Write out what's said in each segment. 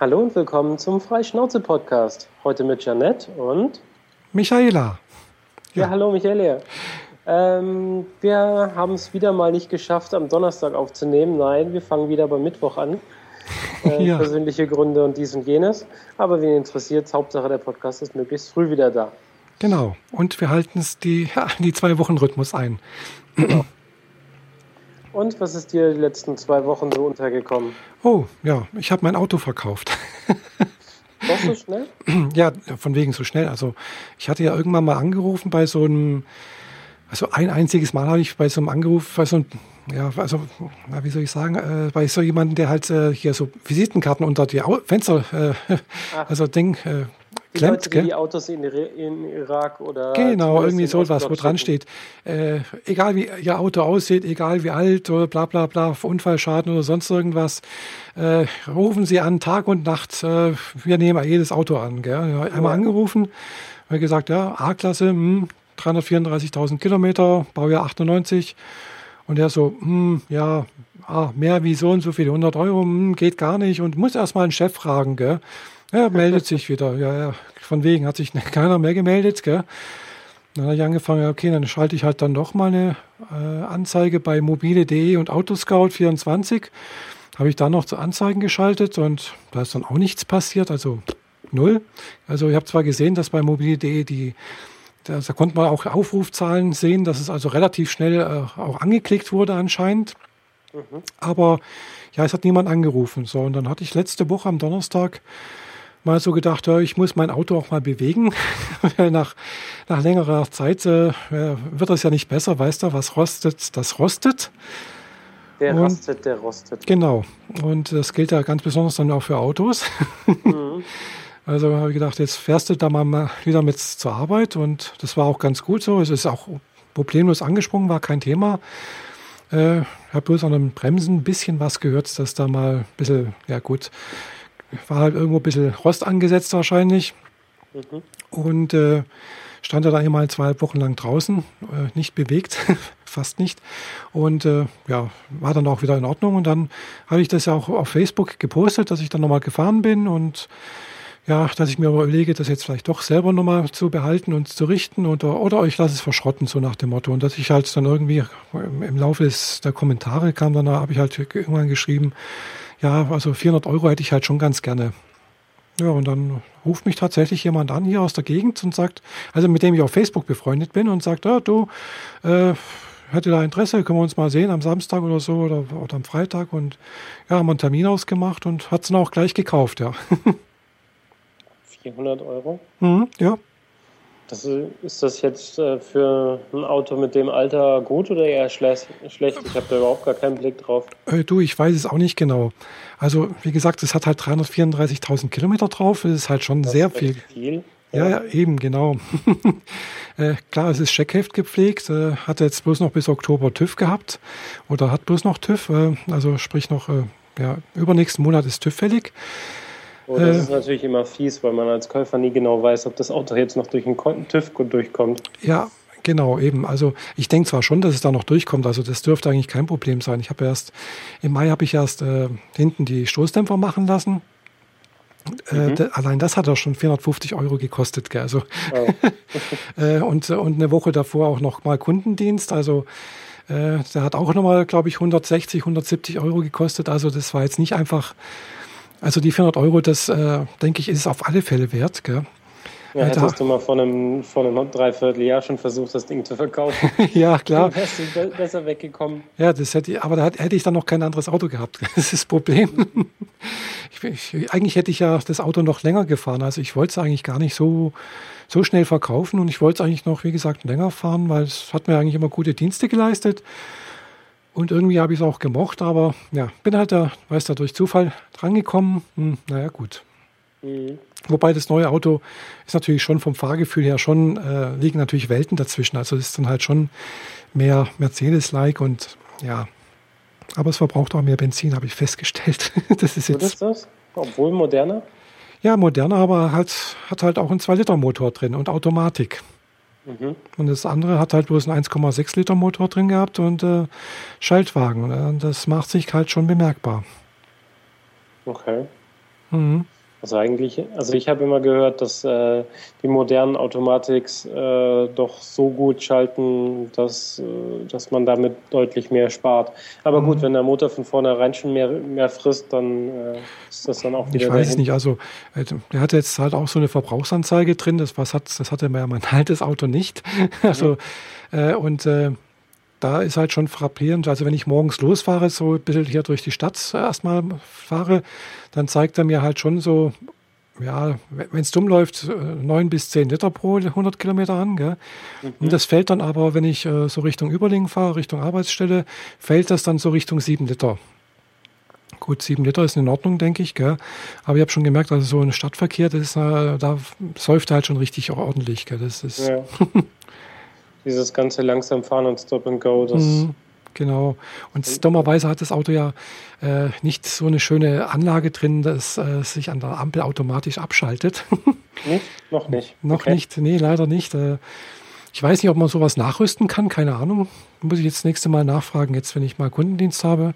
Hallo und willkommen zum Freischnauze-Podcast. Heute mit Janette und Michaela. Ja, ja hallo Michaela. Ähm, wir haben es wieder mal nicht geschafft, am Donnerstag aufzunehmen. Nein, wir fangen wieder beim Mittwoch an. Äh, ja. Persönliche Gründe und dies und jenes. Aber wen interessiert, Hauptsache der Podcast ist möglichst früh wieder da. Genau. Und wir halten es die, ja, die zwei Wochen Rhythmus ein. Genau. Und was ist dir die letzten zwei Wochen so untergekommen? Oh, ja, ich habe mein Auto verkauft. Doch so schnell? Ja, von wegen so schnell. Also ich hatte ja irgendwann mal angerufen bei so einem, also ein einziges Mal habe ich bei so einem Angeruf, bei so einem, ja, also, na, wie soll ich sagen, äh, bei so jemandem, der halt äh, hier so Visitenkarten unter die Au Fenster, äh, also Ding, äh, klemmt. Die, Leute, die Autos in, in, Irak oder. Genau, irgendwie so was, wo dran steht. Äh, egal wie Ihr Auto aussieht, egal wie alt oder bla bla bla, Unfallschaden oder sonst irgendwas, äh, rufen Sie an, Tag und Nacht. Äh, wir nehmen jedes Auto an. Gell? Einmal angerufen, habe gesagt, ja, A-Klasse, hm, 334.000 Kilometer, Baujahr 98. Und er so, hm, ja, ah, mehr wie so und so viele 100 Euro, hm, geht gar nicht und muss erst mal einen Chef fragen, gell? Ja, meldet sich wieder. Ja, ja, von wegen hat sich keiner mehr gemeldet, gell? Dann habe ich angefangen, okay, dann schalte ich halt dann doch mal eine äh, Anzeige bei mobile.de und Autoscout24. Habe ich dann noch zu Anzeigen geschaltet und da ist dann auch nichts passiert, also null. Also ich habe zwar gesehen, dass bei mobile.de die, da, da konnte man auch Aufrufzahlen sehen, dass es also relativ schnell äh, auch angeklickt wurde anscheinend. Mhm. Aber ja, es hat niemand angerufen. So, und dann hatte ich letzte Woche am Donnerstag mal so gedacht, ja, ich muss mein Auto auch mal bewegen. nach, nach längerer Zeit äh, wird das ja nicht besser, weißt du, was rostet, das rostet. Der und, rostet, der rostet. Genau. Und das gilt ja ganz besonders dann auch für Autos. Mhm. Also habe ich gedacht, jetzt fährst du da mal wieder mit zur Arbeit und das war auch ganz gut so. Es ist auch problemlos angesprungen, war kein Thema. Äh, habe bloß an den Bremsen ein bisschen was gehört, dass da mal ein bisschen, ja gut, war halt irgendwo ein bisschen Rost angesetzt wahrscheinlich. Mhm. Und äh, stand er da einmal zwei Wochen lang draußen, äh, nicht bewegt, fast nicht. Und äh, ja, war dann auch wieder in Ordnung. Und dann habe ich das ja auch auf Facebook gepostet, dass ich dann nochmal gefahren bin und ja, dass ich mir überlege, das jetzt vielleicht doch selber nochmal zu behalten und zu richten oder, oder ich lasse es verschrotten, so nach dem Motto. Und dass ich halt dann irgendwie im Laufe des, der Kommentare kam, dann habe ich halt irgendwann geschrieben, ja, also 400 Euro hätte ich halt schon ganz gerne. Ja, und dann ruft mich tatsächlich jemand an hier aus der Gegend und sagt, also mit dem ich auf Facebook befreundet bin und sagt, ah, du, äh, hätte da Interesse, können wir uns mal sehen am Samstag oder so oder, oder am Freitag und ja, haben einen Termin ausgemacht und hat es dann auch gleich gekauft, ja. 400 Euro? Mhm, ja. Das, ist das jetzt äh, für ein Auto mit dem Alter gut oder eher schlecht? Ich habe da überhaupt gar keinen Blick drauf. Äh, du, ich weiß es auch nicht genau. Also, wie gesagt, es hat halt 334.000 Kilometer drauf. Das ist halt schon das sehr viel. viel. Ja, ja, eben, genau. äh, klar, es ist Scheckheft gepflegt, äh, hat jetzt bloß noch bis Oktober TÜV gehabt oder hat bloß noch TÜV, äh, also sprich noch, äh, ja, übernächsten Monat ist TÜV fällig. Oh, das äh, ist natürlich immer fies, weil man als Käufer nie genau weiß, ob das Auto jetzt noch durch den TÜV durchkommt. Ja, genau, eben. Also ich denke zwar schon, dass es da noch durchkommt, also das dürfte eigentlich kein Problem sein. Ich habe erst, im Mai habe ich erst äh, hinten die Stoßdämpfer machen lassen. Äh, mhm. allein das hat doch schon 450 Euro gekostet. Gell? Also, oh. äh, und, und eine Woche davor auch noch mal Kundendienst. Also äh, der hat auch nochmal, glaube ich, 160, 170 Euro gekostet. Also das war jetzt nicht einfach also die 400 Euro, das äh, denke ich, ist auf alle Fälle wert. Gell? Ja, hättest du mal vor einem, vor einem Dreivierteljahr schon versucht, das Ding zu verkaufen. ja, klar. Dann wärst du besser weggekommen. Ja, das hätte, aber da hätte ich dann noch kein anderes Auto gehabt. Das ist das Problem. Ich, ich, eigentlich hätte ich ja das Auto noch länger gefahren. Also ich wollte es eigentlich gar nicht so, so schnell verkaufen und ich wollte es eigentlich noch, wie gesagt, länger fahren, weil es hat mir eigentlich immer gute Dienste geleistet. Und irgendwie habe ich es auch gemocht, aber ja, bin halt da, weiß da durch Zufall drangekommen. Hm, naja, gut. Mhm. Wobei das neue Auto ist natürlich schon vom Fahrgefühl her schon, äh, liegen natürlich Welten dazwischen. Also es ist dann halt schon mehr Mercedes-like und ja. Aber es verbraucht auch mehr Benzin, habe ich festgestellt. das ist jetzt. Was ist das? Obwohl moderner? Ja, moderner, aber halt, hat halt auch einen 2-Liter-Motor drin und Automatik. Mhm. Und das andere hat halt bloß einen 1,6 Liter Motor drin gehabt und äh, Schaltwagen. Und das macht sich halt schon bemerkbar. Okay. Mhm. Also eigentlich, also ich habe immer gehört, dass äh, die modernen Automatics äh, doch so gut schalten, dass, äh, dass man damit deutlich mehr spart. Aber mhm. gut, wenn der Motor von vornherein schon mehr, mehr frisst, dann äh, ist das dann auch wieder. Ich weiß es nicht, also äh, der hat jetzt halt auch so eine Verbrauchsanzeige drin, das, was hat, das hatte mein altes Auto nicht. also, mhm. und da ist halt schon frappierend. Also wenn ich morgens losfahre, so ein bisschen hier durch die Stadt erstmal fahre, dann zeigt er mir halt schon so, ja, wenn es dumm läuft, äh, neun bis zehn Liter pro 100 Kilometer an. Gell? Mhm. Und das fällt dann aber, wenn ich äh, so Richtung Überlingen fahre, Richtung Arbeitsstelle, fällt das dann so Richtung sieben Liter. Gut, sieben Liter ist in Ordnung, denke ich. Gell? Aber ich habe schon gemerkt, also so ein Stadtverkehr, das ist, äh, da säuft halt schon richtig ordentlich. Gell? Das ist ja. Dieses ganze langsam fahren und Stop and Go, das. Mhm, genau. Und dummerweise hat das Auto ja äh, nicht so eine schöne Anlage drin, dass äh, sich an der Ampel automatisch abschaltet. Nicht? Noch nicht. Noch okay. nicht, nee, leider nicht. Äh, ich weiß nicht, ob man sowas nachrüsten kann, keine Ahnung. Muss ich jetzt das nächste Mal nachfragen, jetzt wenn ich mal Kundendienst habe.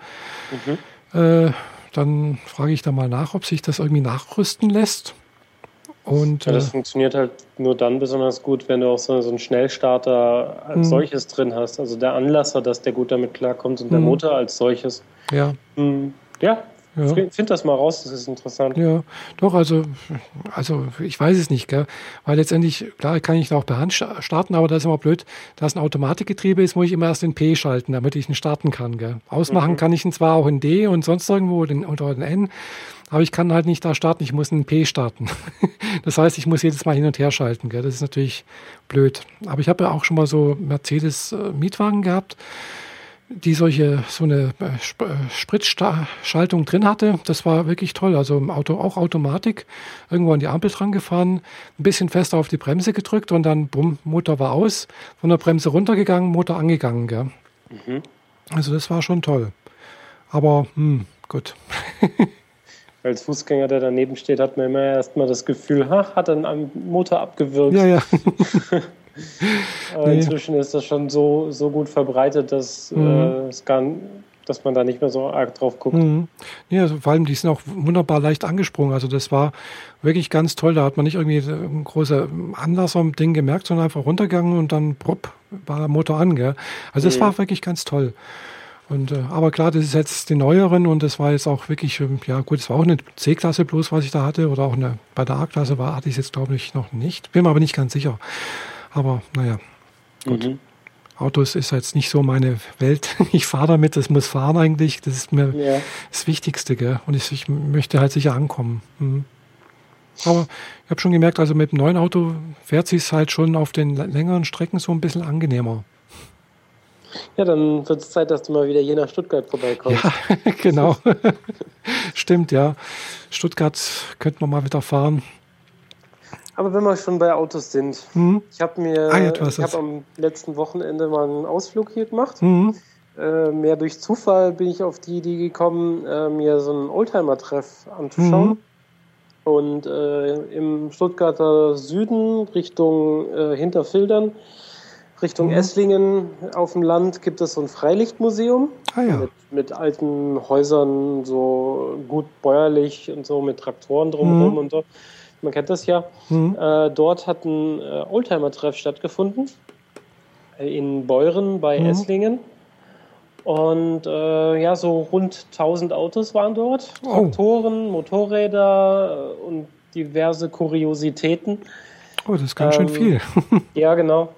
Mhm. Äh, dann frage ich da mal nach, ob sich das irgendwie nachrüsten lässt. Und, ja, das äh, funktioniert halt nur dann besonders gut, wenn du auch so, so einen Schnellstarter als mh. solches drin hast. Also der Anlasser, dass der gut damit klarkommt und der mhm. Motor als solches. Ja. Mhm. Ja, ja. Find das mal raus, das ist interessant. Ja, doch, also, also ich weiß es nicht, gell? weil letztendlich, klar, kann ich auch per Hand starten, aber das ist immer blöd, da es ein Automatikgetriebe ist, muss ich immer erst in P schalten, damit ich ihn starten kann. Gell? Ausmachen mhm. kann ich ihn zwar auch in D und sonst irgendwo den, oder in N, aber ich kann halt nicht da starten, ich muss in P starten. das heißt, ich muss jedes Mal hin und her schalten. Gell? Das ist natürlich blöd. Aber ich habe ja auch schon mal so Mercedes-Mietwagen äh, gehabt die solche so eine äh, äh, Spritzschaltung drin hatte. Das war wirklich toll. Also im Auto auch Automatik, irgendwo an die Ampel dran gefahren, ein bisschen fester auf die Bremse gedrückt und dann bumm, Motor war aus, von der Bremse runtergegangen, Motor angegangen. Gell? Mhm. Also das war schon toll. Aber hm, gut. Als Fußgänger, der daneben steht, hat man immer erstmal das Gefühl, ha, hat er einen Motor abgewürgt. Ja, ja. nee. Inzwischen ist das schon so, so gut verbreitet, dass, mhm. äh, es gar, dass man da nicht mehr so arg drauf guckt. Mhm. Ja, also vor allem, die sind auch wunderbar leicht angesprungen. Also das war wirklich ganz toll. Da hat man nicht irgendwie ein großer Anlasser im Ding gemerkt, sondern einfach runtergegangen und dann prop, war der Motor an. Gell? Also das mhm. war wirklich ganz toll. Und, äh, aber klar, das ist jetzt die neueren und das war jetzt auch wirklich, ähm, ja gut, es war auch eine C-Klasse bloß, was ich da hatte, oder auch eine, bei der A-Klasse war, hatte ich jetzt glaube ich noch nicht. Bin mir aber nicht ganz sicher. Aber naja, gut. Mhm. Autos ist jetzt nicht so meine Welt. Ich fahre damit, das muss fahren eigentlich. Das ist mir ja. das Wichtigste. Gell? Und ich, ich, möchte halt sicher ankommen. Mhm. Aber ich habe schon gemerkt, also mit dem neuen Auto fährt sich halt schon auf den längeren Strecken so ein bisschen angenehmer. Ja, dann wird es Zeit, dass du mal wieder hier nach Stuttgart vorbeikommst. Ja, genau. Stimmt, ja. Stuttgart könnte man mal wieder fahren. Aber wenn wir schon bei Autos sind, mhm. ich habe mir, ah, ich habe am letzten Wochenende mal einen Ausflug hier gemacht. Mhm. Äh, mehr durch Zufall bin ich auf die Idee gekommen, äh, mir so einen Oldtimer-Treff anzuschauen. Mhm. Und äh, im Stuttgarter Süden Richtung äh, Hinterfildern, Richtung mhm. Esslingen auf dem Land gibt es so ein Freilichtmuseum ah, ja. mit, mit, alten Häusern, so gut bäuerlich und so mit Traktoren drumherum mhm. und so man kennt das ja. Mhm. Äh, dort hat ein äh, Oldtimer-Treff stattgefunden äh, in Beuren bei mhm. Esslingen. Und äh, ja, so rund 1000 Autos waren dort. Oh. Traktoren, Motorräder äh, und diverse Kuriositäten. Oh, das ist ganz ähm, schön viel. ja, genau.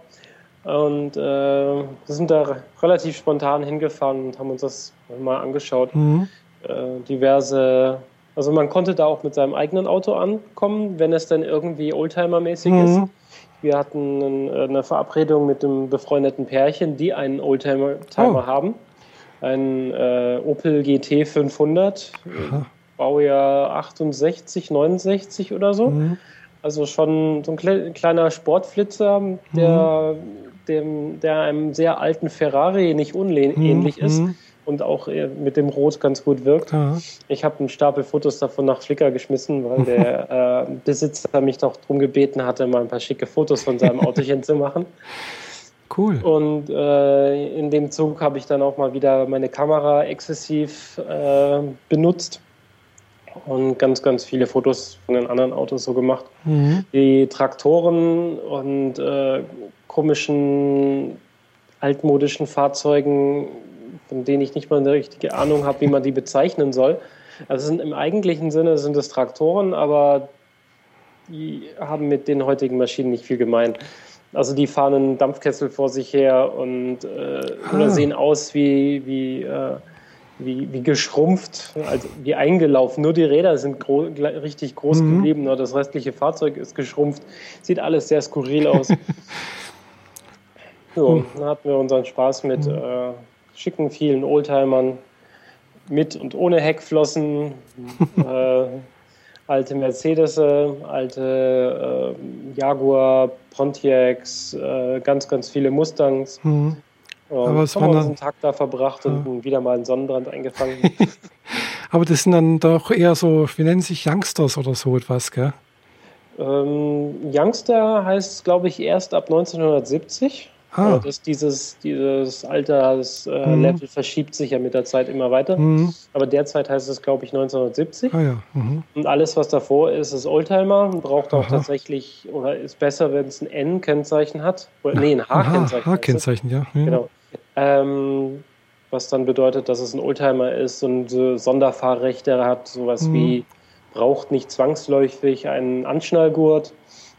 Und äh, wir sind da relativ spontan hingefahren und haben uns das mal angeschaut. Mhm. Äh, diverse also man konnte da auch mit seinem eigenen Auto ankommen, wenn es dann irgendwie Oldtimer-mäßig mhm. ist. Wir hatten eine Verabredung mit einem befreundeten Pärchen, die einen Oldtimer oh. haben. Ein äh, Opel GT 500, Aha. Baujahr 68, 69 oder so. Mhm. Also schon so ein kleiner Sportflitzer, der, mhm. Dem, der einem sehr alten Ferrari nicht unähnlich mhm. ist mhm und auch mit dem Rot ganz gut wirkt. Ja. Ich habe einen Stapel Fotos davon nach Flickr geschmissen, weil der äh, Besitzer mich doch darum gebeten hatte, mal ein paar schicke Fotos von seinem Autochen zu machen. Cool. Und äh, in dem Zug habe ich dann auch mal wieder meine Kamera exzessiv äh, benutzt und ganz, ganz viele Fotos von den anderen Autos so gemacht. Mhm. Die Traktoren und äh, komischen altmodischen Fahrzeugen, von denen ich nicht mal eine richtige Ahnung habe, wie man die bezeichnen soll. Also sind, im eigentlichen Sinne sind es Traktoren, aber die haben mit den heutigen Maschinen nicht viel gemein. Also die fahren einen Dampfkessel vor sich her und äh, ah. oder sehen aus wie, wie, äh, wie, wie geschrumpft, also wie eingelaufen. Nur die Räder sind gro richtig groß mhm. geblieben, nur das restliche Fahrzeug ist geschrumpft. Sieht alles sehr skurril aus. so, dann hatten wir unseren Spaß mit äh, schicken, vielen Oldtimern, mit und ohne Heckflossen, äh, alte Mercedes, alte äh, Jaguar, Pontiacs, äh, ganz, ganz viele Mustangs. Mhm. Aber es haben wir einen Tag da verbracht ja. und wieder mal einen Sonnenbrand eingefangen. Aber das sind dann doch eher so, wie nennen sich Youngsters oder so etwas, gell? Ähm, Youngster heißt, glaube ich, erst ab 1970. Ah. Das, dieses, dieses Alterslevel äh, mhm. verschiebt sich ja mit der Zeit immer weiter. Mhm. Aber derzeit heißt es, glaube ich, 1970. Ah, ja. mhm. Und alles, was davor ist, ist Oldtimer und braucht auch Aha. tatsächlich, oder ist besser, wenn es ein N-Kennzeichen hat. Oder, nee, ein H-Kennzeichen. H-Kennzeichen, ja. Genau. Ähm, was dann bedeutet, dass es ein Oldtimer ist und so Sonderfahrrechte hat, sowas mhm. wie braucht nicht zwangsläufig einen Anschnallgurt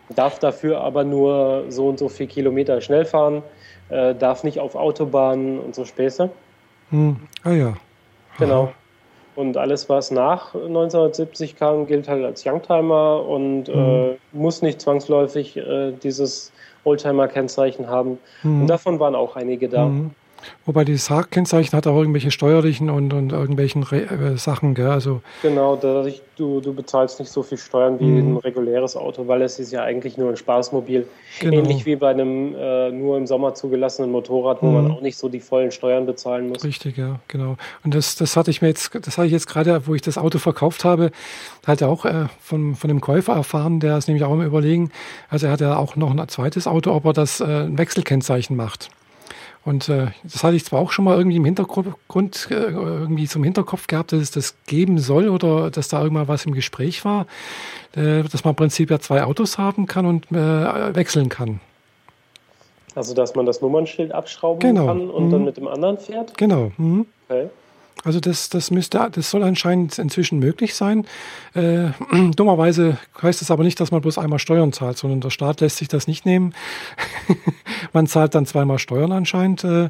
darf dafür aber nur so und so viel Kilometer schnell fahren, äh, darf nicht auf Autobahnen und so Späße. Hm. Ah ja. Genau. Und alles, was nach 1970 kam, gilt halt als Youngtimer und hm. äh, muss nicht zwangsläufig äh, dieses Oldtimer-Kennzeichen haben. Hm. Und davon waren auch einige da. Hm. Wobei dieses Haag-Kennzeichen hat auch irgendwelche steuerlichen und, und irgendwelchen Re äh, Sachen, gell? Also genau, dadurch, du, du bezahlst nicht so viel Steuern wie mhm. ein reguläres Auto, weil es ist ja eigentlich nur ein Spaßmobil. Genau. Ähnlich wie bei einem äh, nur im Sommer zugelassenen Motorrad, wo mhm. man auch nicht so die vollen Steuern bezahlen muss. Richtig, ja, genau. Und das, das hatte ich mir jetzt, das hatte ich jetzt gerade, wo ich das Auto verkauft habe, hat er auch äh, von, von dem Käufer erfahren, der ist nämlich auch im Überlegen, also er hat ja auch noch ein zweites Auto, ob er das äh, ein Wechselkennzeichen macht. Und äh, das hatte ich zwar auch schon mal irgendwie im Hintergrund, äh, irgendwie zum Hinterkopf gehabt, dass es das geben soll oder dass da irgendwann was im Gespräch war, äh, dass man im Prinzip ja zwei Autos haben kann und äh, wechseln kann. Also dass man das Nummernschild abschrauben genau. kann und mhm. dann mit dem anderen fährt? Genau. Mhm. Okay. Also das, das müsste, das soll anscheinend inzwischen möglich sein. Äh, dummerweise heißt es aber nicht, dass man bloß einmal Steuern zahlt, sondern der Staat lässt sich das nicht nehmen. man zahlt dann zweimal Steuern anscheinend. Äh.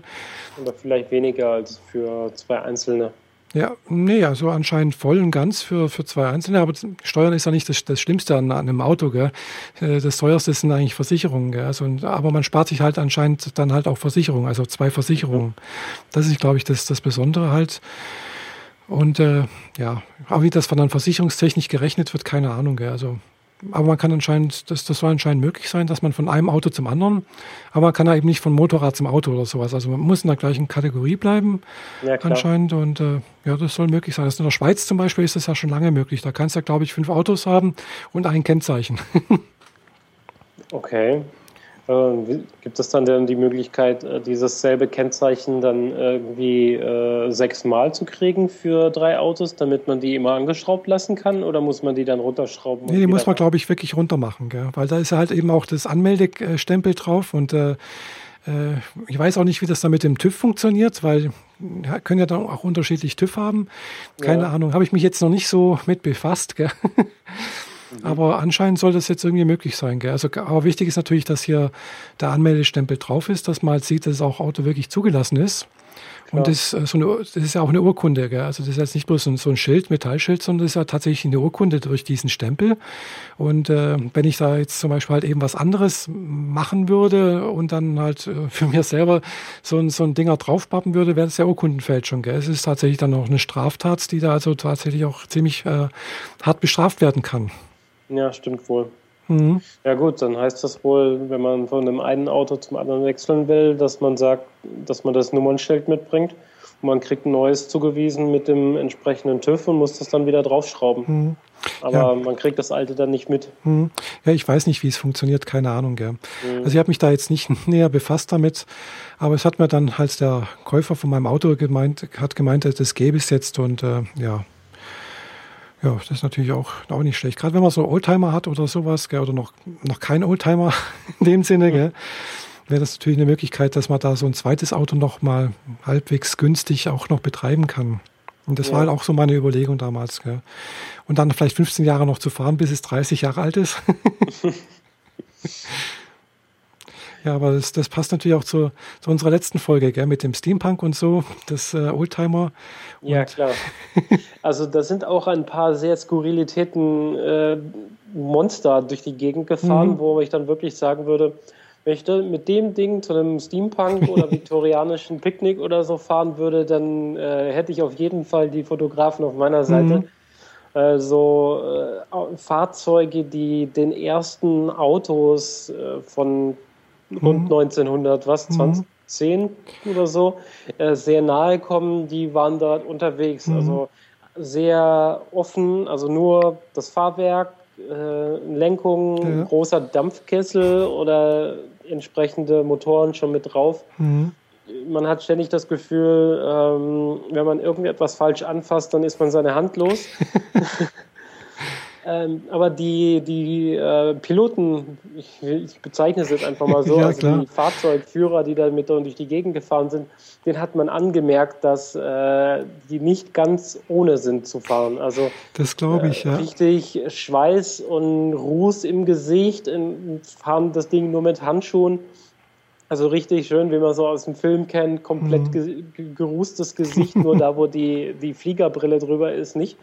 Oder vielleicht weniger als für zwei einzelne. Ja, nee, also anscheinend voll und ganz für, für zwei Einzelne, aber Steuern ist ja nicht das, das Schlimmste an, an einem Auto, gell? Äh, das teuerste sind eigentlich Versicherungen, gell? Also, aber man spart sich halt anscheinend dann halt auch Versicherungen, also zwei Versicherungen. Das ist, glaube ich, das, das Besondere halt. Und äh, ja, aber wie das von dann versicherungstechnisch gerechnet wird, keine Ahnung, gell? Also aber man kann anscheinend, das, das soll anscheinend möglich sein, dass man von einem Auto zum anderen, aber man kann da eben nicht von Motorrad zum Auto oder sowas. Also man muss in der gleichen Kategorie bleiben, ja, anscheinend. Und äh, ja, das soll möglich sein. Also in der Schweiz zum Beispiel ist das ja schon lange möglich. Da kannst du ja, glaube ich, fünf Autos haben und ein Kennzeichen. okay. Äh, gibt es dann denn die Möglichkeit, äh, dieses selbe Kennzeichen dann irgendwie äh, sechsmal zu kriegen für drei Autos, damit man die immer angeschraubt lassen kann? Oder muss man die dann runterschrauben? Nee, die muss man, glaube ich, wirklich runter machen, gell? weil da ist halt eben auch das Anmeldestempel drauf und äh, äh, ich weiß auch nicht, wie das dann mit dem TÜV funktioniert, weil ja, können ja dann auch unterschiedlich TÜV haben. Keine ja. Ahnung, habe ich mich jetzt noch nicht so mit befasst. Gell? Mhm. Aber anscheinend soll das jetzt irgendwie möglich sein. Gell? Also, aber wichtig ist natürlich, dass hier der Anmeldestempel drauf ist, dass man halt sieht, dass das auch Auto wirklich zugelassen ist. Klar. Und das, äh, so eine, das ist ja auch eine Urkunde. Gell? Also das ist jetzt nicht bloß so ein Schild, Metallschild, sondern das ist ja tatsächlich eine Urkunde durch diesen Stempel. Und äh, wenn ich da jetzt zum Beispiel halt eben was anderes machen würde und dann halt äh, für mir selber so ein, so ein Dinger draufpappen würde, wäre das ja Urkundenfälschung. Gell? Es ist tatsächlich dann auch eine Straftat, die da also tatsächlich auch ziemlich äh, hart bestraft werden kann. Ja, stimmt wohl. Mhm. Ja gut, dann heißt das wohl, wenn man von dem einen Auto zum anderen wechseln will, dass man sagt, dass man das Nummernschild mitbringt und man kriegt ein neues zugewiesen mit dem entsprechenden TÜV und muss das dann wieder draufschrauben. Mhm. Aber ja. man kriegt das alte dann nicht mit. Mhm. Ja, ich weiß nicht, wie es funktioniert, keine Ahnung. Gell. Mhm. Also ich habe mich da jetzt nicht näher befasst damit, aber es hat mir dann als der Käufer von meinem Auto gemeint, hat gemeint, das gäbe es jetzt und äh, ja, Ja, das ist natürlich auch, auch nicht schlecht. Gerade wenn man so Oldtimer hat oder sowas, gell, oder noch, noch kein Oldtimer in dem Sinne, gell, wäre das natürlich eine Möglichkeit, dass man da so ein zweites Auto noch mal halbwegs günstig auch noch betreiben kann. Und das ja. war halt auch so meine Überlegung damals. Gell. Und dann vielleicht 15 Jahre noch zu fahren, bis es 30 Jahre alt ist. Ja, aber das, das passt natürlich auch zu, zu, unserer letzten Folge, gell, mit dem Steampunk und so, das äh, Oldtimer. Und ja, klar. Also da sind auch ein paar sehr Skurrilitäten äh, Monster durch die Gegend gefahren, mhm. wo ich dann wirklich sagen würde, wenn ich mit dem Ding zu einem Steampunk oder viktorianischen Picknick oder so fahren würde, dann äh, hätte ich auf jeden Fall die Fotografen auf meiner Seite. Mhm. So äh, Fahrzeuge, die den ersten Autos äh, von rund mhm. 1900, was, 2010 mhm. oder so, äh, sehr nahe kommen, die waren dort unterwegs. Mhm. Also sehr offen, also nur das Fahrwerk, äh, Lenkung, ja. großer Dampfkessel oder entsprechende Motoren schon mit drauf. Mhm. Man hat ständig das Gefühl, ähm, wenn man irgendetwas falsch anfasst, dann ist man seine Hand los. Ähm, aber die, die äh, Piloten, ich, ich, bezeichne es jetzt einfach mal so, ja, also die Fahrzeugführer, die da mit durch die Gegend gefahren sind, den hat man angemerkt, dass äh, die nicht ganz ohne sind zu fahren. Also das glaube ich, äh, ja. Richtig Schweiß und Ruß im Gesicht, in, fahren das Ding nur mit Handschuhen. Also richtig schön, wie man so aus dem Film kennt, komplett mhm. ge gerußtes Gesicht, nur da, wo die, die Fliegerbrille drüber ist, nicht.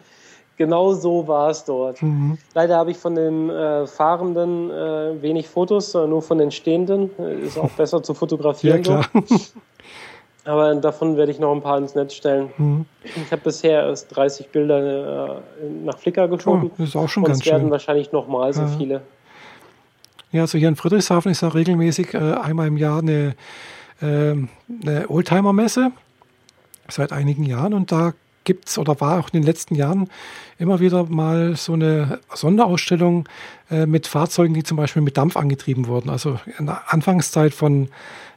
Genau so war es dort. Mhm. Leider habe ich von den äh, Fahrenden äh, wenig Fotos, sondern nur von den Stehenden. Äh, ist auch besser zu fotografieren. Ja, klar. Aber davon werde ich noch ein paar ins Netz stellen. Mhm. Ich habe bisher erst 30 Bilder äh, nach Flickr geschoben. Oh, das ist auch schon und ganz es werden wahrscheinlich noch mal so viele. Ja, also hier in Friedrichshafen ist ja regelmäßig äh, einmal im Jahr eine, ähm, eine Oldtimer-Messe seit einigen Jahren und da gibt es oder war auch in den letzten Jahren immer wieder mal so eine Sonderausstellung äh, mit Fahrzeugen, die zum Beispiel mit Dampf angetrieben wurden. Also in der Anfangszeit von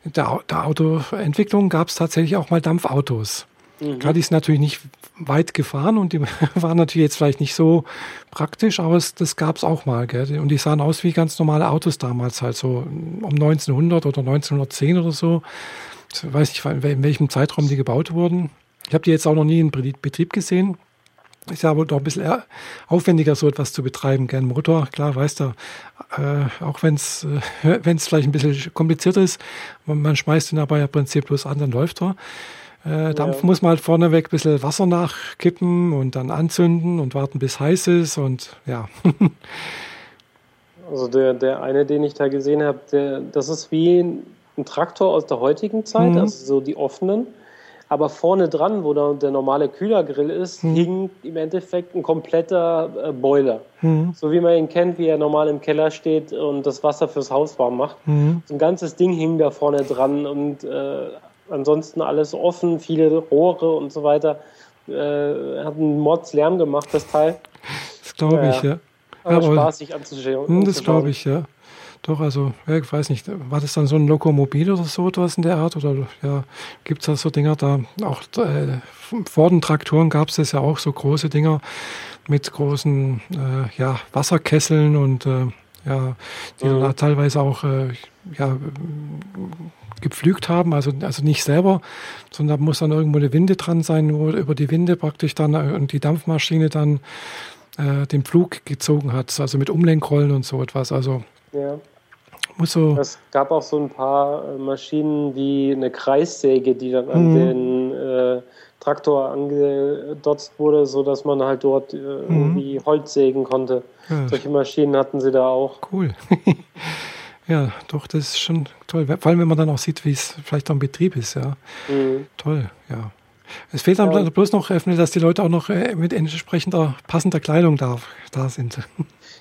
der, der Autoentwicklung gab es tatsächlich auch mal Dampfautos. Mhm. Die sind natürlich nicht weit gefahren und die waren natürlich jetzt vielleicht nicht so praktisch, aber es, das gab es auch mal. Gell? Und die sahen aus wie ganz normale Autos damals, halt so um 1900 oder 1910 oder so. Ich weiß nicht, in welchem Zeitraum die gebaut wurden. Ich habe die jetzt auch noch nie in Betrieb gesehen. Ist ja wohl doch ein bisschen aufwendiger, so etwas zu betreiben. Gern Motor, klar, weißt du, äh, auch wenn es äh, vielleicht ein bisschen komplizierter ist, man, man schmeißt ihn aber ja prinziplos an, dann läuft er. Äh, Dampf ja. muss man halt vorneweg ein bisschen Wasser nachkippen und dann anzünden und warten, bis heiß ist und ja. also der, der eine, den ich da gesehen habe, das ist wie ein Traktor aus der heutigen Zeit, mhm. also so die offenen. Aber vorne dran, wo da der normale Kühlergrill ist, hm. hing im Endeffekt ein kompletter äh, Boiler. Hm. So wie man ihn kennt, wie er normal im Keller steht und das Wasser fürs Haus warm macht. Hm. So ein ganzes Ding hing da vorne dran und äh, ansonsten alles offen, viele Rohre und so weiter. Äh, hat einen Mords Lärm gemacht, das Teil. Das glaube ja, ich, ja. Aber, aber spaßig anzuschauen. Hm, das glaube ich, ja. Doch, also, ja, ich weiß nicht, war das dann so ein Lokomobil oder so etwas in der Art? Oder ja, gibt es da so Dinger da? Auch äh, vor den Traktoren gab es das ja auch, so große Dinger mit großen äh, ja, Wasserkesseln und äh, ja, die mhm. da teilweise auch äh, ja, gepflügt haben, also, also nicht selber, sondern da muss dann irgendwo eine Winde dran sein, wo über die Winde praktisch dann äh, und die Dampfmaschine dann äh, den Flug gezogen hat, also mit Umlenkrollen und so etwas. Also ja. Muss so. Es gab auch so ein paar äh, Maschinen wie eine Kreissäge, die dann an mhm. den äh, Traktor angedotzt wurde, sodass man halt dort äh, mhm. irgendwie Holz sägen konnte. Ja. Solche Maschinen hatten sie da auch. Cool. ja, doch, das ist schon toll. Vor allem, wenn man dann auch sieht, wie es vielleicht auch im Betrieb ist, ja. Mhm. Toll, ja. Es fehlt dann ja. bloß noch, dass die Leute auch noch äh, mit entsprechender passender Kleidung da, da sind.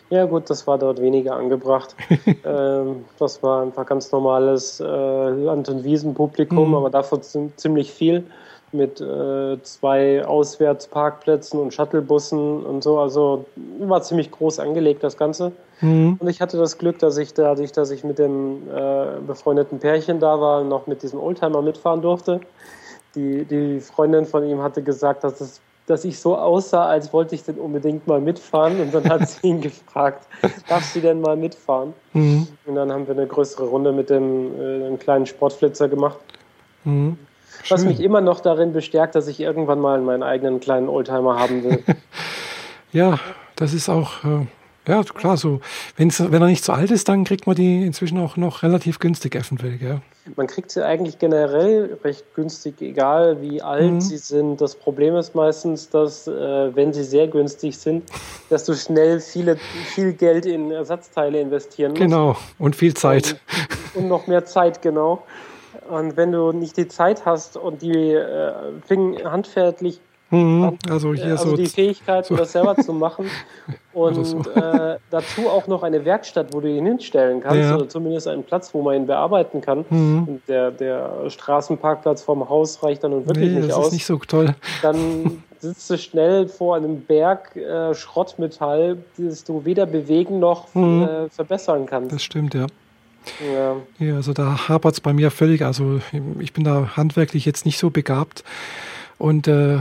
Ja gut, das war dort weniger angebracht. ähm, das war einfach ganz normales äh, Land- und Wiesenpublikum, mhm. aber davon ziemlich viel mit äh, zwei Auswärtsparkplätzen und Shuttlebussen und so. Also war ziemlich groß angelegt das Ganze. Mhm. Und ich hatte das Glück, dass ich dadurch, dass ich mit dem äh, befreundeten Pärchen da war, noch mit diesem Oldtimer mitfahren durfte. Die, die Freundin von ihm hatte gesagt, dass es dass ich so aussah, als wollte ich denn unbedingt mal mitfahren. Und dann hat sie ihn gefragt, darfst du denn mal mitfahren? Mhm. Und dann haben wir eine größere Runde mit dem äh, einem kleinen Sportflitzer gemacht. Mhm. Was mich immer noch darin bestärkt, dass ich irgendwann mal meinen eigenen kleinen Oldtimer haben will. ja, das ist auch, äh, ja klar, so, wenn's, wenn er nicht zu alt ist, dann kriegt man die inzwischen auch noch relativ günstig eventuell, gell? Man kriegt sie eigentlich generell recht günstig, egal wie alt mhm. sie sind. Das Problem ist meistens, dass äh, wenn sie sehr günstig sind, dass du schnell viele, viel Geld in Ersatzteile investieren musst. Genau, und viel Zeit. Und, und noch mehr Zeit, genau. Und wenn du nicht die Zeit hast und die äh, handfertig Mhm, also hier also so die Fähigkeit, so. das selber zu machen und so. äh, dazu auch noch eine Werkstatt, wo du ihn hinstellen kannst ja. oder zumindest einen Platz, wo man ihn bearbeiten kann. Mhm. Der, der Straßenparkplatz vorm Haus reicht dann nun wirklich nee, nicht das aus. Ist nicht so toll. Dann sitzt du schnell vor einem Berg äh, Schrottmetall, das du weder bewegen noch mhm. äh, verbessern kannst. Das stimmt, ja. Ja. ja also da hapert es bei mir völlig. Also ich bin da handwerklich jetzt nicht so begabt und äh,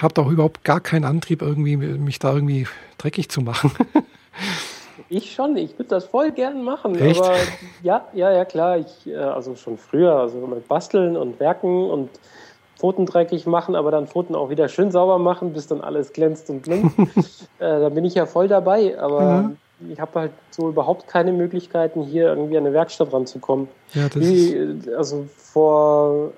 habe auch überhaupt gar keinen Antrieb, irgendwie mich da irgendwie dreckig zu machen. ich schon, ich würde das voll gern machen. Echt? Aber ja, ja, ja, klar. Ich, äh, also schon früher, also mit Basteln und Werken und Pfoten dreckig machen, aber dann Pfoten auch wieder schön sauber machen, bis dann alles glänzt und blinkt. äh, da bin ich ja voll dabei, aber mhm. ich habe halt so überhaupt keine Möglichkeiten, hier irgendwie an eine Werkstatt ranzukommen. Ja, das Wie, ist also vor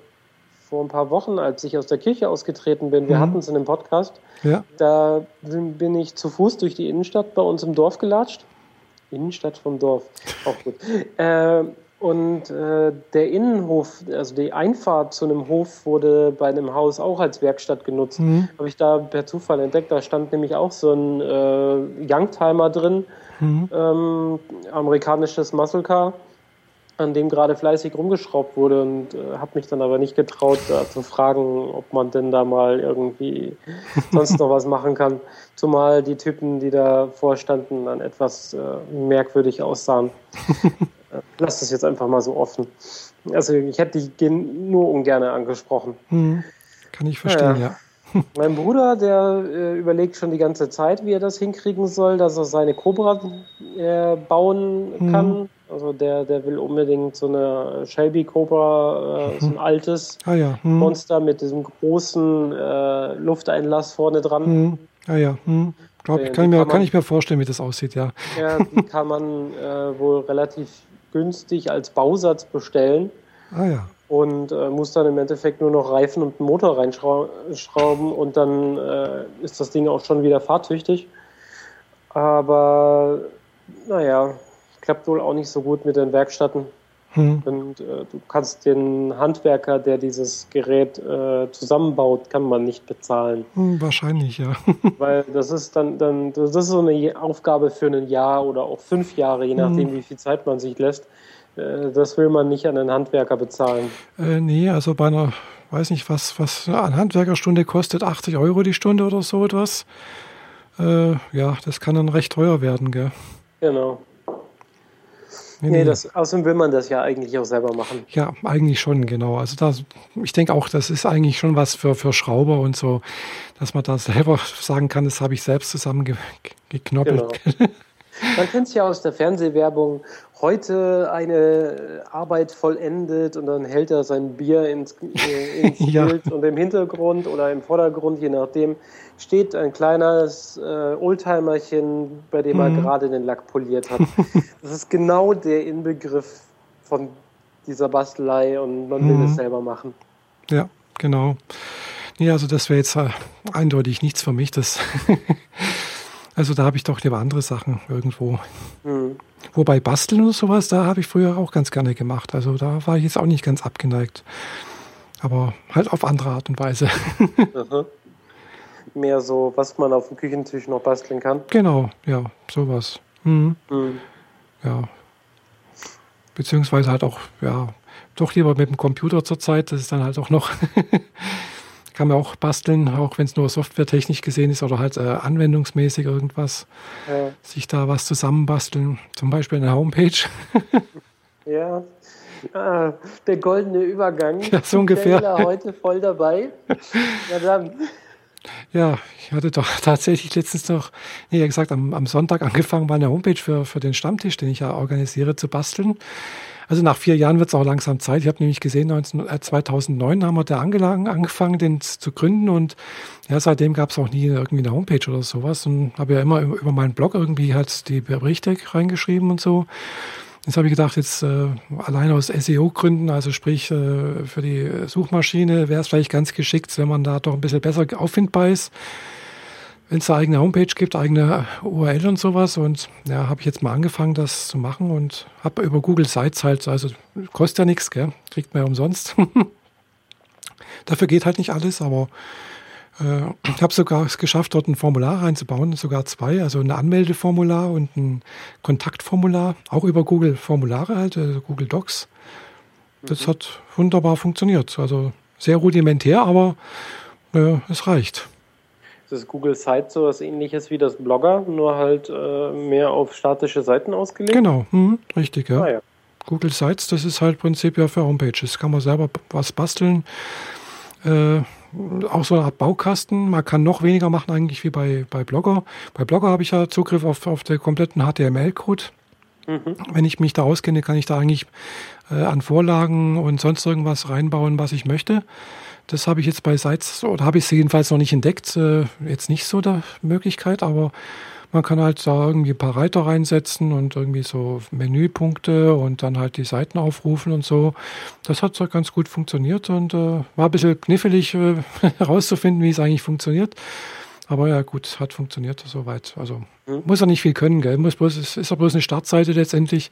vor ein paar Wochen, als ich aus der Kirche ausgetreten bin, wir mhm. hatten es in dem Podcast, ja. da bin ich zu Fuß durch die Innenstadt bei uns im Dorf gelatscht. Innenstadt vom Dorf, auch gut. Äh, und äh, der Innenhof, also die Einfahrt zu einem Hof wurde bei einem Haus auch als Werkstatt genutzt. Mhm. Habe ich da per Zufall entdeckt. Da stand nämlich auch so ein äh, Youngtimer drin, mhm. ähm, amerikanisches Muscle Car an dem gerade fleißig rumgeschraubt wurde und äh, habe mich dann aber nicht getraut äh, zu fragen, ob man denn da mal irgendwie sonst noch was machen kann. Zumal die Typen, die da vorstanden, dann etwas äh, merkwürdig aussahen. Lass das jetzt einfach mal so offen. Also ich hätte die nur ungern angesprochen. Hm, kann ich verstehen, ja. ja. Mein Bruder, der äh, überlegt schon die ganze Zeit, wie er das hinkriegen soll, dass er seine Cobra äh, bauen hm. kann. Also der, der will unbedingt so eine Shelby Cobra, äh, so ein mhm. altes ah, ja. hm. Monster mit diesem großen äh, Lufteinlass vorne dran. Hm. Ah ja, hm. Glaub, ich, kann, mir, kann, man, ich mir vorstellen, wie das aussieht, ja. Ja, die kann man äh, wohl relativ günstig als Bausatz bestellen. Ah ja. Und äh, muss dann im Endeffekt nur noch Reifen und einen Motor reinschrauben und dann äh, ist das Ding auch schon wieder fahrtüchtig. Aber naja, klappt wohl auch nicht so gut mit den Werkstätten. Hm. Und äh, du kannst den Handwerker, der dieses Gerät äh, zusammenbaut, kann man nicht bezahlen. Hm, wahrscheinlich, ja. Weil das ist dann, dann, das ist so eine Aufgabe für ein Jahr oder auch fünf Jahre, je nachdem, hm. wie viel Zeit man sich lässt. Äh, das will man nicht an einen Handwerker bezahlen. Äh, nee, also bei einer, weiß nicht, was, was eine Handwerkerstunde kostet, 80 Euro die Stunde oder so etwas. Äh, ja, das kann dann recht teuer werden, gell? Genau. Nee, nee, das, außerdem will man das ja eigentlich auch selber machen. Ja, eigentlich schon, genau. Also das, ich denke auch, das ist eigentlich schon was für, für Schrauber und so, dass man da selber sagen kann, das habe ich selbst zusammengeknoppelt. Genau. Man kennt es ja aus der Fernsehwerbung, heute eine Arbeit vollendet und dann hält er sein Bier ins, äh, ins ja. Bild und im Hintergrund oder im Vordergrund, je nachdem, steht ein kleines äh, Oldtimerchen, bei dem er mhm. gerade den Lack poliert hat. das ist genau der Inbegriff von dieser Bastelei und man will mhm. es selber machen. Ja, genau. Ja, also das wäre jetzt äh, eindeutig nichts für mich. Das Also da habe ich doch lieber andere Sachen irgendwo. Mhm. Wobei Basteln und sowas, da habe ich früher auch ganz gerne gemacht. Also da war ich jetzt auch nicht ganz abgeneigt. Aber halt auf andere Art und Weise. Mehr so, was man auf dem Küchentisch noch basteln kann. Genau, ja, sowas. Mhm. Mhm. Ja. Beziehungsweise halt auch, ja, doch lieber mit dem Computer zurzeit. Das ist dann halt auch noch kann man auch basteln, auch wenn es nur softwaretechnisch gesehen ist oder halt äh, anwendungsmäßig irgendwas. Ja. Sich da was zusammenbasteln, zum Beispiel eine Homepage. ja, ah, der goldene Übergang. Ja, so ungefähr. heute voll dabei. Ja, dann. Ja, ich hatte doch tatsächlich letztens noch, nee, gesagt, am, am Sonntag angefangen, meine Homepage für, für den Stammtisch, den ich ja organisiere, zu basteln. Also nach vier Jahren wird es auch langsam Zeit. Ich habe nämlich gesehen, 19, äh, 2009 haben wir da angefangen, den zu gründen und ja, seitdem gab es auch nie irgendwie eine Homepage oder sowas und habe ja immer über meinen Blog irgendwie halt die Berichte reingeschrieben und so. Jetzt habe ich gedacht, jetzt äh, allein aus SEO-Gründen, also sprich äh, für die Suchmaschine, wäre es vielleicht ganz geschickt, wenn man da doch ein bisschen besser auffindbar ist wenn es eine eigene Homepage gibt, eigene URL und sowas. Und ja, habe ich jetzt mal angefangen, das zu machen und habe über Google Sites halt, also kostet ja nichts, gell? kriegt man ja umsonst. Dafür geht halt nicht alles, aber äh, ich habe sogar es geschafft, dort ein Formular reinzubauen, sogar zwei, also ein Anmeldeformular und ein Kontaktformular, auch über Google Formulare halt, also Google Docs. Das mhm. hat wunderbar funktioniert. Also sehr rudimentär, aber äh, es reicht das Google Sites so was ähnliches wie das Blogger, nur halt äh, mehr auf statische Seiten ausgelegt? Genau, hm, richtig, ja. Ah, ja. Google Sites, das ist halt Prinzip ja für Homepages. Kann man selber was basteln. Äh, auch so eine Art Baukasten. Man kann noch weniger machen eigentlich wie bei, bei Blogger. Bei Blogger habe ich ja Zugriff auf, auf den kompletten HTML-Code. Mhm. Wenn ich mich da auskenne, kann ich da eigentlich äh, an Vorlagen und sonst irgendwas reinbauen, was ich möchte. Das habe ich jetzt bei Sites, oder habe ich es jedenfalls noch nicht entdeckt, äh, jetzt nicht so der Möglichkeit, aber man kann halt da irgendwie ein paar Reiter reinsetzen und irgendwie so Menüpunkte und dann halt die Seiten aufrufen und so. Das hat so ganz gut funktioniert und äh, war ein bisschen knifflig äh, herauszufinden, wie es eigentlich funktioniert. Aber ja, gut, hat funktioniert soweit. Also mhm. muss er nicht viel können, gell? Muss bloß, es ist ja bloß eine Startseite letztendlich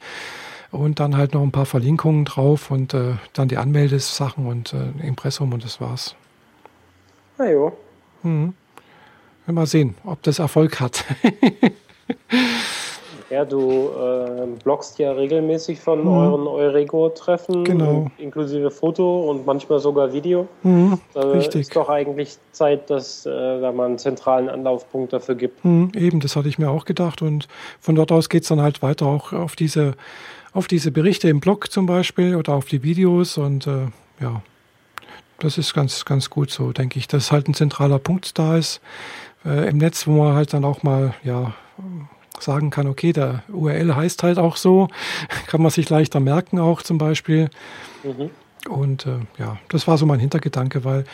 und dann halt noch ein paar Verlinkungen drauf und äh, dann die Anmeldesachen und äh, Impressum und das war's. Na jo. Mhm. Mal sehen, ob das Erfolg hat. ja, du äh, bloggst ja regelmäßig von mhm. euren Eurego-Treffen, genau. inklusive Foto und manchmal sogar Video. Mhm, da richtig. ist doch eigentlich Zeit, dass äh, da man einen zentralen Anlaufpunkt dafür gibt. Mhm, eben, das hatte ich mir auch gedacht und von dort aus geht es dann halt weiter auch auf diese auf diese Berichte im Blog zum Beispiel oder auf die Videos und äh, ja, das ist ganz, ganz gut so, denke ich, dass halt ein zentraler Punkt da ist äh, im Netz, wo man halt dann auch mal, ja, sagen kann, okay, der URL heißt halt auch so, kann man sich leichter merken auch zum Beispiel. Mhm. Und äh, ja, das war so mein Hintergedanke, weil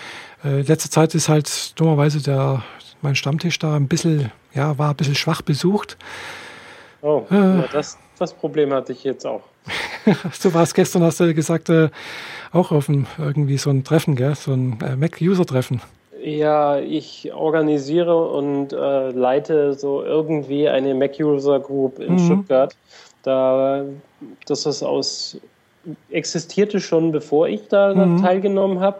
äh, letzte Zeit ist halt dummerweise der, mein Stammtisch da ein bisschen, ja, war ein bisschen schwach besucht. Oh, äh, ja, das, das Problem hatte ich jetzt auch. du warst gestern, hast du gesagt, äh, auch auf ein, irgendwie so ein Treffen, gell? so ein äh, Mac-User-Treffen. Ja, ich organisiere und äh, leite so irgendwie eine Mac-User-Group in mhm. Stuttgart. Da, das ist aus, existierte schon bevor ich da mhm. teilgenommen habe.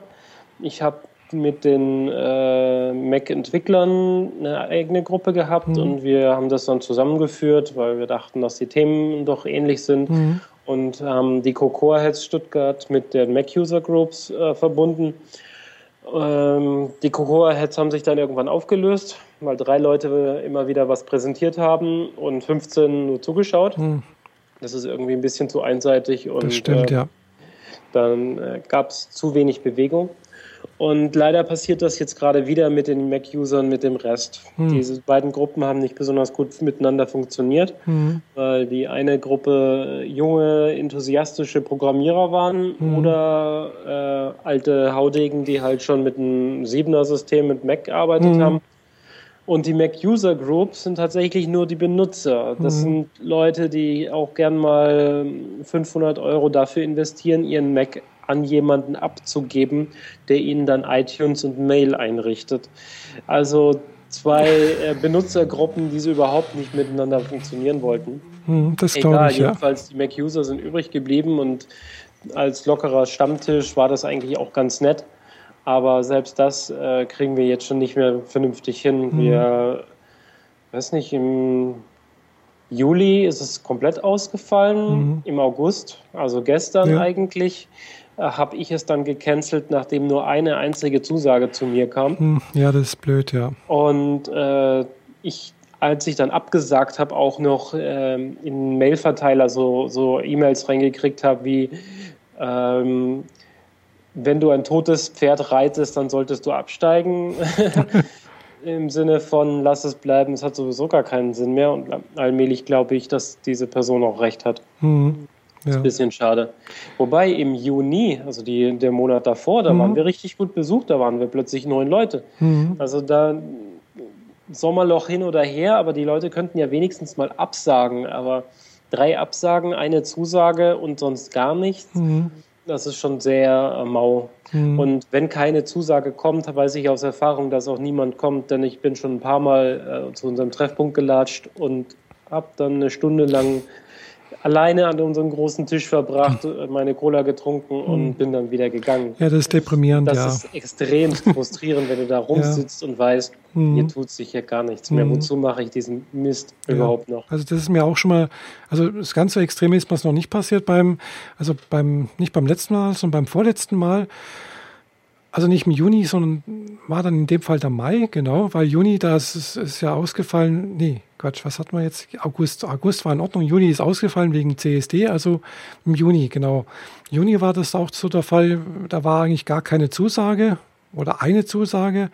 Ich habe mit den äh, Mac-Entwicklern eine eigene Gruppe gehabt mhm. und wir haben das dann zusammengeführt, weil wir dachten, dass die Themen doch ähnlich sind mhm. und haben die Cocoa Heads Stuttgart mit den Mac-User Groups äh, verbunden. Ähm, die Cocoa Heads haben sich dann irgendwann aufgelöst, weil drei Leute immer wieder was präsentiert haben und 15 nur zugeschaut. Mhm. Das ist irgendwie ein bisschen zu einseitig und das stimmt, äh, ja. dann äh, gab es zu wenig Bewegung. Und leider passiert das jetzt gerade wieder mit den Mac-Usern, mit dem Rest. Hm. Diese beiden Gruppen haben nicht besonders gut miteinander funktioniert, hm. weil die eine Gruppe junge, enthusiastische Programmierer waren hm. oder äh, alte Haudegen, die halt schon mit einem Siebener-System mit Mac gearbeitet hm. haben. Und die Mac-User Groups sind tatsächlich nur die Benutzer. Das mhm. sind Leute, die auch gern mal 500 Euro dafür investieren, ihren Mac an jemanden abzugeben, der ihnen dann iTunes und Mail einrichtet. Also zwei äh, Benutzergruppen, die so überhaupt nicht miteinander funktionieren wollten. Hm, das glaube ich, ja. Jedenfalls die Mac-User sind übrig geblieben und als lockerer Stammtisch war das eigentlich auch ganz nett. Aber selbst das äh, kriegen wir jetzt schon nicht mehr vernünftig hin. Hm. Wir, weiß nicht, im Juli ist es komplett ausgefallen, mhm. im August, also gestern ja. eigentlich, habe ich es dann gecancelt, nachdem nur eine einzige Zusage zu mir kam. Hm, ja, das ist blöd, ja. Und äh, ich, als ich dann abgesagt habe, auch noch äh, in Mailverteiler so, so E-Mails reingekriegt habe wie ähm, wenn du ein totes Pferd reitest, dann solltest du absteigen. im Sinne von lass es bleiben, es hat sowieso gar keinen Sinn mehr und allmählich glaube ich, dass diese Person auch recht hat. Mhm. Ja. ist ein bisschen schade. Wobei im Juni, also die, der Monat davor, da mhm. waren wir richtig gut besucht, da waren wir plötzlich neun Leute. Mhm. Also da Sommerloch hin oder her, aber die Leute könnten ja wenigstens mal absagen. Aber drei Absagen, eine Zusage und sonst gar nichts. Mhm. Das ist schon sehr äh, mau. Mhm. Und wenn keine Zusage kommt, weiß ich aus Erfahrung, dass auch niemand kommt, denn ich bin schon ein paar Mal äh, zu unserem Treffpunkt gelatscht und habe dann eine Stunde lang alleine an unserem großen Tisch verbracht, hm. meine Cola getrunken und mhm. bin dann wieder gegangen. Ja, das ist deprimierend, das ja. Das ist extrem frustrierend, wenn du da rumsitzt ja. und weißt, mhm. hier tut sich hier gar nichts mehr. Mhm. Wozu mache ich diesen Mist ja. überhaupt noch? Also das ist mir auch schon mal, also das ganze Extreme ist mir noch nicht passiert beim, also beim, nicht beim letzten Mal, sondern beim vorletzten Mal. Also nicht im Juni, sondern war dann in dem Fall der Mai, genau, weil Juni, das ist, ist ja ausgefallen, nee, Quatsch, was hatten wir jetzt? August, August war in Ordnung, Juni ist ausgefallen wegen CSD, also im Juni, genau. Juni war das auch so der Fall, da war eigentlich gar keine Zusage oder eine Zusage.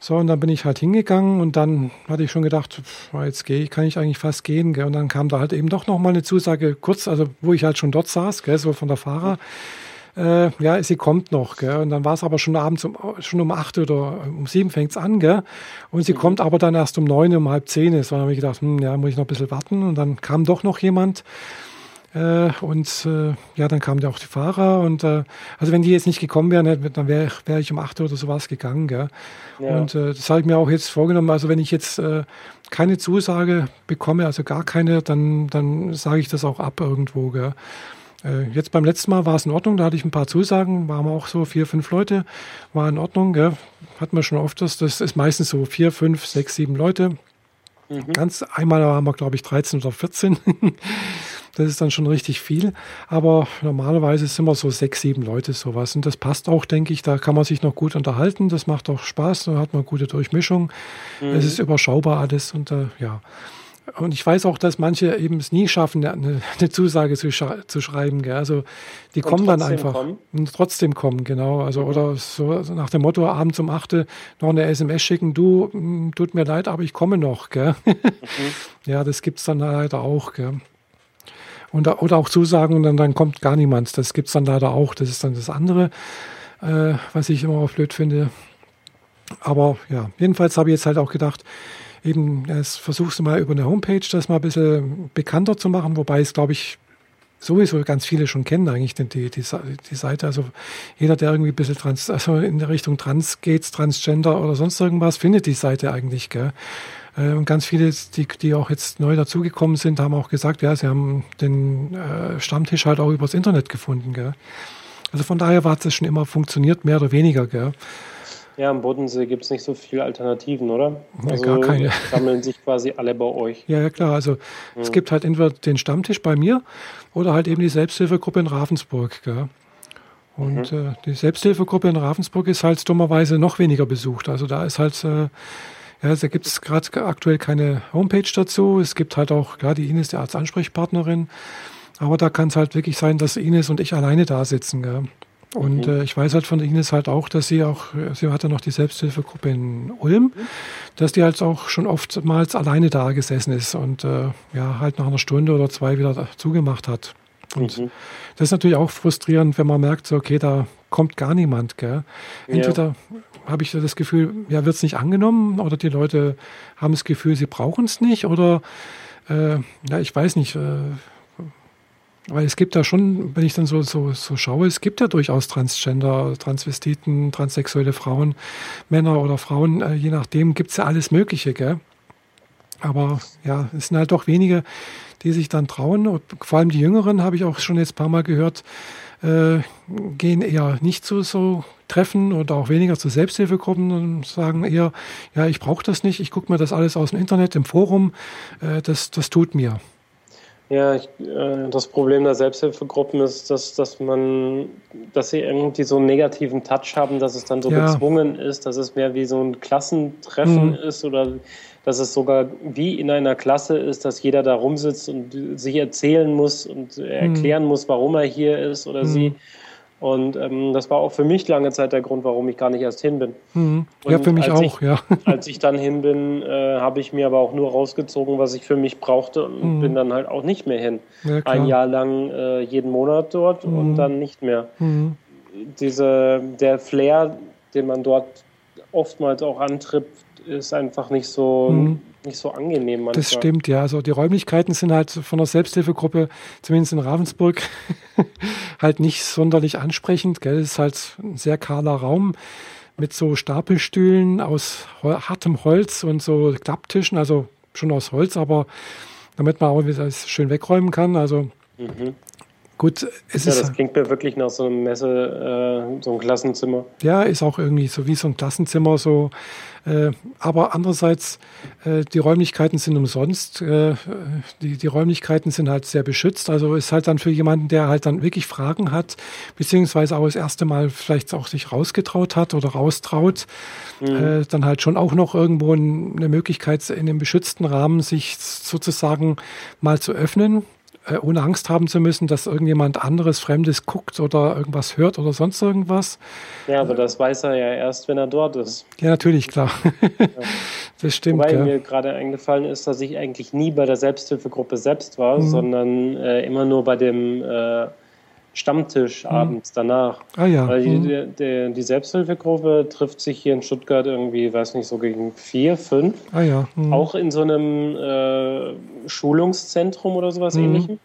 So, und dann bin ich halt hingegangen und dann hatte ich schon gedacht, jetzt gehe ich, kann ich eigentlich fast gehen. Gell? Und dann kam da halt eben doch nochmal eine Zusage, kurz, also wo ich halt schon dort saß, gell, so von der Fahrer. Äh, ja, sie kommt noch, gell? Und dann war es aber schon abends um, schon um acht oder um sieben fängt's an, gell? Und sie mhm. kommt aber dann erst um neun, um halb zehn. So habe ich gedacht, hm, ja, muss ich noch ein bisschen warten. Und dann kam doch noch jemand. Äh, und äh, ja, dann kamen ja auch die Fahrer. Und äh, also wenn die jetzt nicht gekommen wären, dann wäre wär ich um acht oder sowas gegangen. Gell? Ja. Und äh, das habe ich mir auch jetzt vorgenommen. Also wenn ich jetzt äh, keine Zusage bekomme, also gar keine, dann, dann sage ich das auch ab irgendwo. Gell? Äh, jetzt beim letzten Mal war es in Ordnung, da hatte ich ein paar Zusagen, waren wir auch so vier, fünf Leute, war in Ordnung, gell? hat man schon oft das, das ist meistens so vier, fünf, sechs, sieben Leute. Mhm. Ganz einmal waren wir, glaube ich, 13 oder 14. das ist dann schon richtig viel. Aber normalerweise sind wir so sechs, sieben Leute sowas. Und das passt auch, denke ich. Da kann man sich noch gut unterhalten. Das macht auch Spaß. Da hat man gute Durchmischung. Mhm. Es ist überschaubar alles. Und äh, ja. Und ich weiß auch, dass manche eben es nie schaffen, eine, eine Zusage zu, zu schreiben. Gell? Also die und kommen dann einfach kommen. und trotzdem kommen, genau. Also mhm. oder so nach dem Motto abends um 8 noch eine SMS schicken, du, hm, tut mir leid, aber ich komme noch. Gell? Mhm. ja, das gibt es dann leider auch. Gell? Und, oder auch Zusagen und dann, dann kommt gar niemand. Das gibt es dann leider auch. Das ist dann das andere, äh, was ich immer auch blöd finde. Aber ja, jedenfalls habe ich jetzt halt auch gedacht, eben, das versuchst du mal über eine Homepage das mal ein bisschen bekannter zu machen, wobei es, glaube ich, sowieso ganz viele schon kennen eigentlich die, die, die Seite. Also jeder, der irgendwie ein bisschen trans, also in der Richtung Trans geht, Transgender oder sonst irgendwas, findet die Seite eigentlich. Gell? Äh, und ganz viele, die, die auch jetzt neu dazugekommen sind, haben auch gesagt, ja, sie haben den äh, Stammtisch halt auch übers Internet gefunden. Gell? Also von daher hat es schon immer funktioniert, mehr oder weniger. Gell? Ja, am Bodensee gibt es nicht so viele Alternativen, oder? Nee, also gar keine. Sammeln sich quasi alle bei euch. Ja, ja klar. Also mhm. es gibt halt entweder den Stammtisch bei mir oder halt eben die Selbsthilfegruppe in Ravensburg. Gell? Und mhm. äh, die Selbsthilfegruppe in Ravensburg ist halt dummerweise noch weniger besucht. Also da ist halt, äh, ja, da gibt es gerade aktuell keine Homepage dazu. Es gibt halt auch, klar, die Ines, die Arztansprechpartnerin. Aber da kann es halt wirklich sein, dass Ines und ich alleine da sitzen. Gell? Und mhm. äh, ich weiß halt von Ines halt auch, dass sie auch, sie hatte noch die Selbsthilfegruppe in Ulm, dass die halt auch schon oftmals alleine da gesessen ist und äh, ja, halt nach einer Stunde oder zwei wieder zugemacht hat. Und mhm. das ist natürlich auch frustrierend, wenn man merkt, so, okay, da kommt gar niemand. Gell? Entweder ja. habe ich das Gefühl, ja, wird es nicht angenommen oder die Leute haben das Gefühl, sie brauchen es nicht oder äh, ja, ich weiß nicht, äh, weil es gibt ja schon, wenn ich dann so, so, so schaue, es gibt ja durchaus Transgender, Transvestiten, transsexuelle Frauen, Männer oder Frauen, äh, je nachdem gibt es ja alles Mögliche, gell? Aber ja, es sind halt doch wenige, die sich dann trauen. Und vor allem die Jüngeren, habe ich auch schon jetzt ein paar Mal gehört, äh, gehen eher nicht zu so Treffen oder auch weniger zu Selbsthilfegruppen und sagen eher, ja, ich brauche das nicht, ich gucke mir das alles aus dem Internet, im Forum, äh, das, das tut mir. Ja, ich, äh, das Problem der Selbsthilfegruppen ist, dass, dass man, dass sie irgendwie so einen negativen Touch haben, dass es dann so ja. gezwungen ist, dass es mehr wie so ein Klassentreffen mhm. ist oder dass es sogar wie in einer Klasse ist, dass jeder da rumsitzt und sich erzählen muss und erklären mhm. muss, warum er hier ist oder mhm. sie. Und ähm, das war auch für mich lange Zeit der Grund, warum ich gar nicht erst hin bin. Mhm. Ja, für mich auch, ich, ja. Als ich dann hin bin, äh, habe ich mir aber auch nur rausgezogen, was ich für mich brauchte und mhm. bin dann halt auch nicht mehr hin. Ja, Ein Jahr lang äh, jeden Monat dort mhm. und dann nicht mehr. Mhm. Diese, der Flair, den man dort oftmals auch antrifft, ist einfach nicht so, mhm. nicht so angenehm manchmal. Das stimmt, ja. Also die Räumlichkeiten sind halt von der Selbsthilfegruppe, zumindest in Ravensburg, halt nicht sonderlich ansprechend. Gell? Es ist halt ein sehr kahler Raum mit so Stapelstühlen aus hartem Holz und so Klapptischen, also schon aus Holz, aber damit man auch schön wegräumen kann. Also mhm. Gut, es ja, ist. das klingt mir wirklich nach so einem Messe, äh, so ein Klassenzimmer. Ja, ist auch irgendwie so wie so ein Klassenzimmer, so. Äh, aber andererseits, äh, die Räumlichkeiten sind umsonst. Äh, die, die Räumlichkeiten sind halt sehr beschützt. Also ist halt dann für jemanden, der halt dann wirklich Fragen hat, beziehungsweise auch das erste Mal vielleicht auch sich rausgetraut hat oder raustraut, mhm. Äh, dann halt schon auch noch irgendwo eine Möglichkeit in dem beschützten Rahmen sich sozusagen mal zu öffnen äh, ohne Angst haben zu müssen, dass irgendjemand anderes Fremdes guckt oder irgendwas hört oder sonst irgendwas. Ja, aber das weiß er ja erst, wenn er dort ist. Ja, natürlich, klar. Ja. Das stimmt. Wobei ja. mir gerade eingefallen ist, dass ich eigentlich nie bei der Selbsthilfegruppe selbst war, mhm. sondern äh, immer nur bei dem äh, Stammtisch mhm. abends danach. Ah ja. Weil die, mhm. die, die, Selbsthilfegruppe trifft sich hier in Stuttgart irgendwie, weiß nicht, so gegen vier, fünf. Ah ja. Mhm. Auch in so einem äh, Schulungszentrum oder sowas mhm. ähnlichem.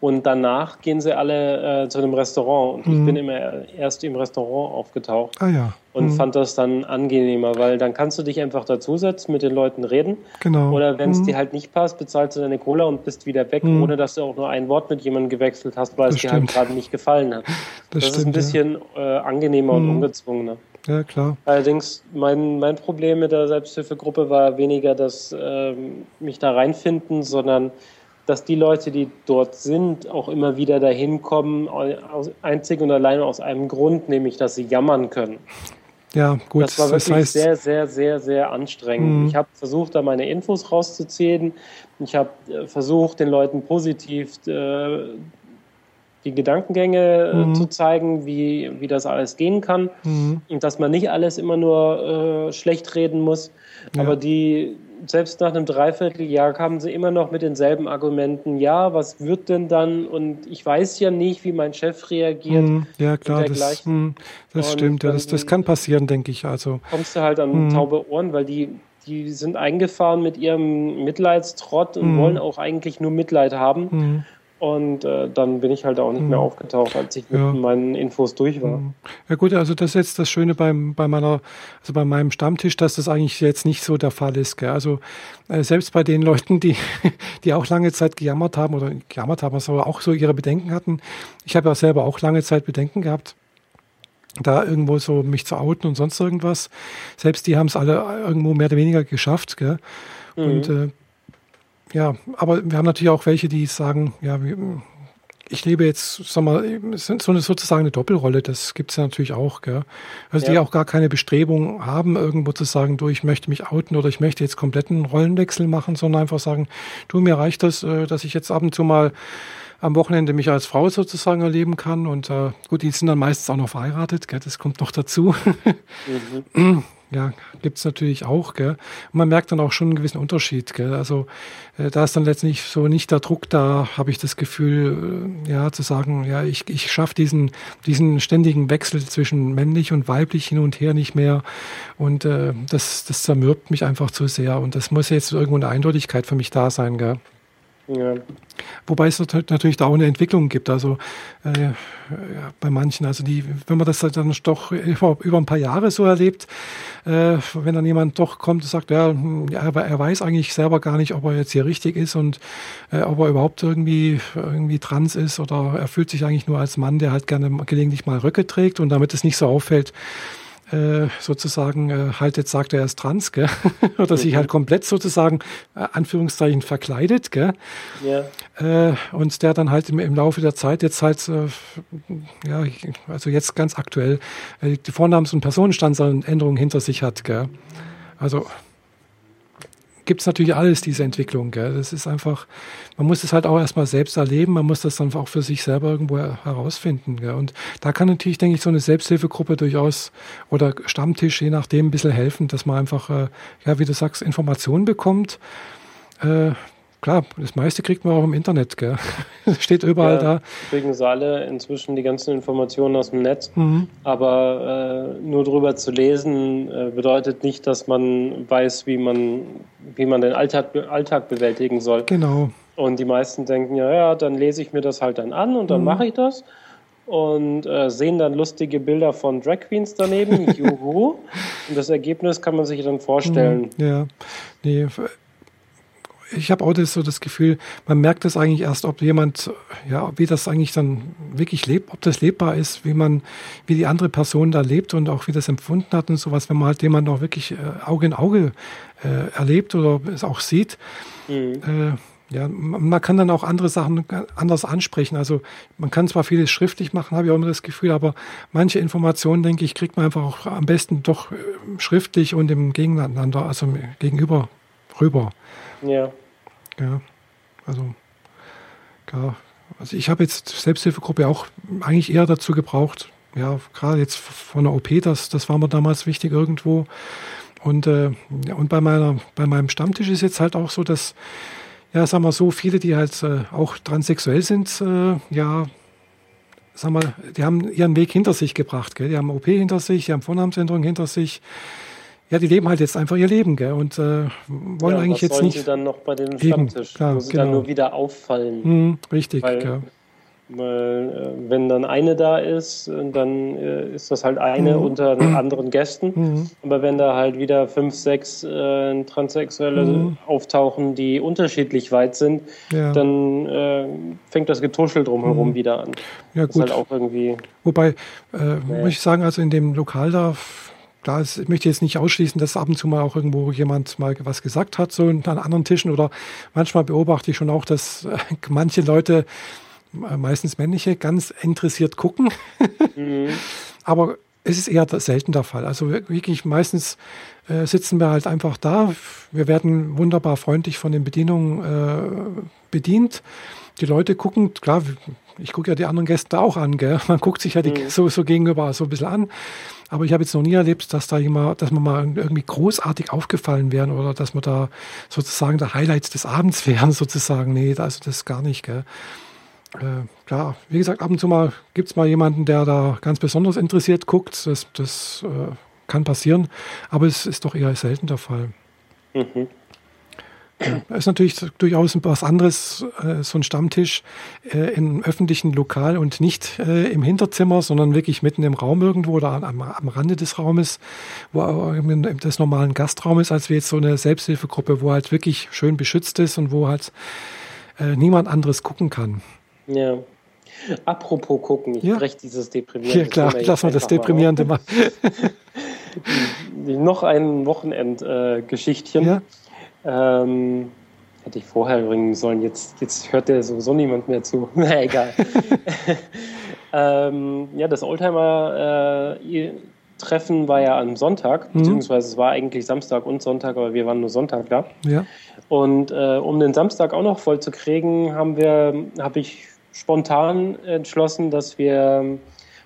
Und danach gehen sie alle äh, zu einem Restaurant. Und mhm. ich bin immer erst im Restaurant aufgetaucht. Ah ja. Und mhm. fand das dann angenehmer, weil dann kannst du dich einfach dazusetzen, mit den Leuten reden. Genau. Oder wenn es mhm. dir halt nicht passt, bezahlst du deine Cola und bist wieder weg, mhm. ohne dass du auch nur ein Wort mit jemandem gewechselt hast, weil das es dir halt gerade nicht gefallen hat. Das, das stimmt, ist ein bisschen ja. äh, angenehmer und mhm. ungezwungener. Ja, klar. Allerdings, mein, mein Problem mit der Selbsthilfegruppe war weniger das ähm, mich da reinfinden, sondern dass die Leute, die dort sind, auch immer wieder dahin kommen, einzig und allein aus einem Grund, nämlich dass sie jammern können. Ja, gut. Das war wirklich das heißt, sehr, sehr, sehr, sehr anstrengend. Mhm. Ich habe versucht, da meine Infos rauszuziehen. Ich habe äh, versucht, den Leuten positiv äh, die Gedankengänge mhm. zu zeigen, wie, wie das alles gehen kann. Mhm. Und dass man nicht alles immer nur äh, schlecht reden muss. Ja. Aber die, selbst nach einem Dreivierteljahr kamen sie immer noch mit denselben Argumenten. Ja, was wird denn dann? Und ich weiß ja nicht, wie mein Chef reagiert. Mm, ja, klar, das, mm, das stimmt. Ja, das, das kann passieren, denke ich. Also kommst du halt an mm. taube Ohren, weil die die sind eingefahren mit ihrem Mitleidstrott und wollen auch eigentlich nur Mitleid haben. Und äh, dann bin ich halt auch nicht mehr mhm. aufgetaucht, als ich mit ja. meinen Infos durch war. Mhm. Ja gut, also das ist jetzt das Schöne beim, bei meiner, also bei meinem Stammtisch, dass das eigentlich jetzt nicht so der Fall ist. Gell? Also äh, selbst bei den Leuten, die, die auch lange Zeit gejammert haben oder gejammert haben, aber auch so ihre Bedenken hatten. Ich habe ja selber auch lange Zeit Bedenken gehabt da irgendwo so mich zu outen und sonst irgendwas. Selbst die haben es alle irgendwo mehr oder weniger geschafft. Gell? Mhm. Und äh, ja, aber wir haben natürlich auch welche, die sagen, ja, ich lebe jetzt, sag mal, so eine, sozusagen eine Doppelrolle, das gibt es ja natürlich auch, gell? Also ja. die auch gar keine Bestrebung haben, irgendwo zu sagen, du, ich möchte mich outen oder ich möchte jetzt kompletten Rollenwechsel machen, sondern einfach sagen, du, mir reicht das, äh, dass ich jetzt ab und zu mal am Wochenende mich als Frau sozusagen erleben kann. Und äh, gut, die sind dann meistens auch noch verheiratet, gell? das kommt noch dazu. Mhm. Ja, gibt's natürlich auch. Gell? Und man merkt dann auch schon einen gewissen Unterschied. Gell? Also äh, da ist dann letztlich so nicht der Druck da, habe ich das Gefühl, äh, ja, zu sagen, ja, ich, ich schaffe diesen, diesen ständigen Wechsel zwischen männlich und weiblich hin und her nicht mehr. Und äh, das, das zermürbt mich einfach zu sehr. Und das muss jetzt irgendwo eine Eindeutigkeit für mich da sein. Gell? Ja. Wobei es natürlich da auch eine Entwicklung gibt. Also äh, ja, bei manchen, also die, wenn man das dann doch über, über ein paar Jahre so erlebt, äh, wenn dann jemand doch kommt und sagt, ja, er, er weiß eigentlich selber gar nicht, ob er jetzt hier richtig ist und äh, ob er überhaupt irgendwie irgendwie trans ist oder er fühlt sich eigentlich nur als Mann, der halt gerne gelegentlich mal Röcke trägt und damit es nicht so auffällt, äh, sozusagen äh, halt jetzt sagt, er ist trans, gell? oder mhm. sich halt komplett sozusagen äh, Anführungszeichen verkleidet, gell? Ja. Äh, und der dann halt im, im Laufe der Zeit jetzt halt, äh, ja, also jetzt ganz aktuell äh, die Vornamens- und Personenstandsänderung hinter sich hat, gell? Also gibt es natürlich alles, diese Entwicklung. Gell? Das ist einfach, man muss es halt auch erstmal selbst erleben, man muss das dann auch für sich selber irgendwo herausfinden. Gell? Und da kann natürlich, denke ich, so eine Selbsthilfegruppe durchaus oder Stammtisch, je nachdem, ein bisschen helfen, dass man einfach, äh, ja, wie du sagst, Informationen bekommt. Äh, klar, das meiste kriegt man auch im Internet, gell? steht überall ja, da. Kriegen sie alle inzwischen die ganzen Informationen aus dem Netz. Mhm. Aber äh, nur drüber zu lesen äh, bedeutet nicht, dass man weiß, wie man, wie man den Alltag, Alltag bewältigen soll. Genau. Und die meisten denken, ja, ja, dann lese ich mir das halt dann an und dann mhm. mache ich das. Und äh, sehen dann lustige Bilder von Drag Queens daneben. Juhu. und das Ergebnis kann man sich dann vorstellen. Mhm. Ja, nee, ich habe auch das, so das Gefühl, man merkt das eigentlich erst, ob jemand, ja, wie das eigentlich dann wirklich lebt, ob das lebbar ist, wie man, wie die andere Person da lebt und auch wie das empfunden hat und sowas, wenn man halt jemanden auch wirklich äh, Auge in Auge äh, erlebt oder es auch sieht. Mhm. Ja, man kann dann auch andere Sachen anders ansprechen. Also man kann zwar vieles schriftlich machen, habe ich auch immer das Gefühl, aber manche Informationen, denke ich, kriegt man einfach auch am besten doch äh, schriftlich und im Gegeneinander, also gegenüber rüber. Ja. Ja, also, klar. Also ich habe jetzt Selbsthilfegruppe auch eigentlich eher dazu gebraucht, ja, gerade jetzt von der OP, das, das war mir damals wichtig irgendwo. Und, äh, ja, und bei meiner, bei meinem Stammtisch ist jetzt halt auch so, dass, ja, sagen wir so, viele, die halt äh, auch transsexuell sind, äh, ja, sag mal, die haben ihren Weg hinter sich gebracht, gell? Die haben OP hinter sich, die haben Vornamensänderung hinter sich, ja, die leben halt jetzt einfach ihr Leben, gell? Und äh, wollen ja, eigentlich jetzt nicht. sie dann noch bei dem Stammtisch, klar, wo sie genau. dann nur wieder auffallen. Hm, richtig, weil, ja. Weil, äh, wenn dann eine da ist, dann äh, ist das halt eine mhm. unter anderen Gästen. Mhm. Aber wenn da halt wieder fünf, sechs äh, Transsexuelle mhm. auftauchen, die unterschiedlich weit sind, ja. dann äh, fängt das Getuschel drumherum mhm. wieder an. Ja, gut. Halt auch irgendwie, Wobei, äh, muss ich sagen, also in dem Lokal da klar, ich möchte jetzt nicht ausschließen, dass ab und zu mal auch irgendwo jemand mal was gesagt hat, so an anderen Tischen oder manchmal beobachte ich schon auch, dass äh, manche Leute, äh, meistens männliche, ganz interessiert gucken. Mhm. Aber es ist eher selten der Fall. Also wirklich meistens äh, sitzen wir halt einfach da. Wir werden wunderbar freundlich von den Bedienungen äh, bedient. Die Leute gucken, klar, ich gucke ja die anderen Gäste auch an, gell? Man guckt sich ja die, mhm. so, so gegenüber so ein bisschen an. Aber ich habe jetzt noch nie erlebt, dass da jemand, dass man mal irgendwie großartig aufgefallen wären oder dass man da sozusagen der Highlights des Abends wären, sozusagen. Nee, also das gar nicht, gell? Äh, klar, wie gesagt, ab und zu mal gibt es mal jemanden, der da ganz besonders interessiert guckt. Das, das äh, kann passieren, aber es ist doch eher selten der Fall. Mhm. Ist natürlich durchaus was anderes, äh, so ein Stammtisch äh, im öffentlichen Lokal und nicht äh, im Hinterzimmer, sondern wirklich mitten im Raum irgendwo oder am, am Rande des Raumes, wo des normalen Gastraumes, als wir jetzt so eine Selbsthilfegruppe, wo halt wirklich schön beschützt ist und wo halt niemand anderes gucken kann. Ja. Apropos gucken, ich ja. breche dieses deprimierende Ja klar, lass mal das deprimierende mal. noch ein Wochenendgeschichtchen. Äh, ja. Ähm, hätte ich vorher bringen sollen. Jetzt, jetzt hört der sowieso niemand mehr zu. Na egal. ähm, ja, das Oldtimer-Treffen äh, war ja am Sonntag, mhm. beziehungsweise es war eigentlich Samstag und Sonntag, aber wir waren nur Sonntag da. Ja. Und äh, um den Samstag auch noch voll zu kriegen, haben wir, habe ich spontan entschlossen, dass wir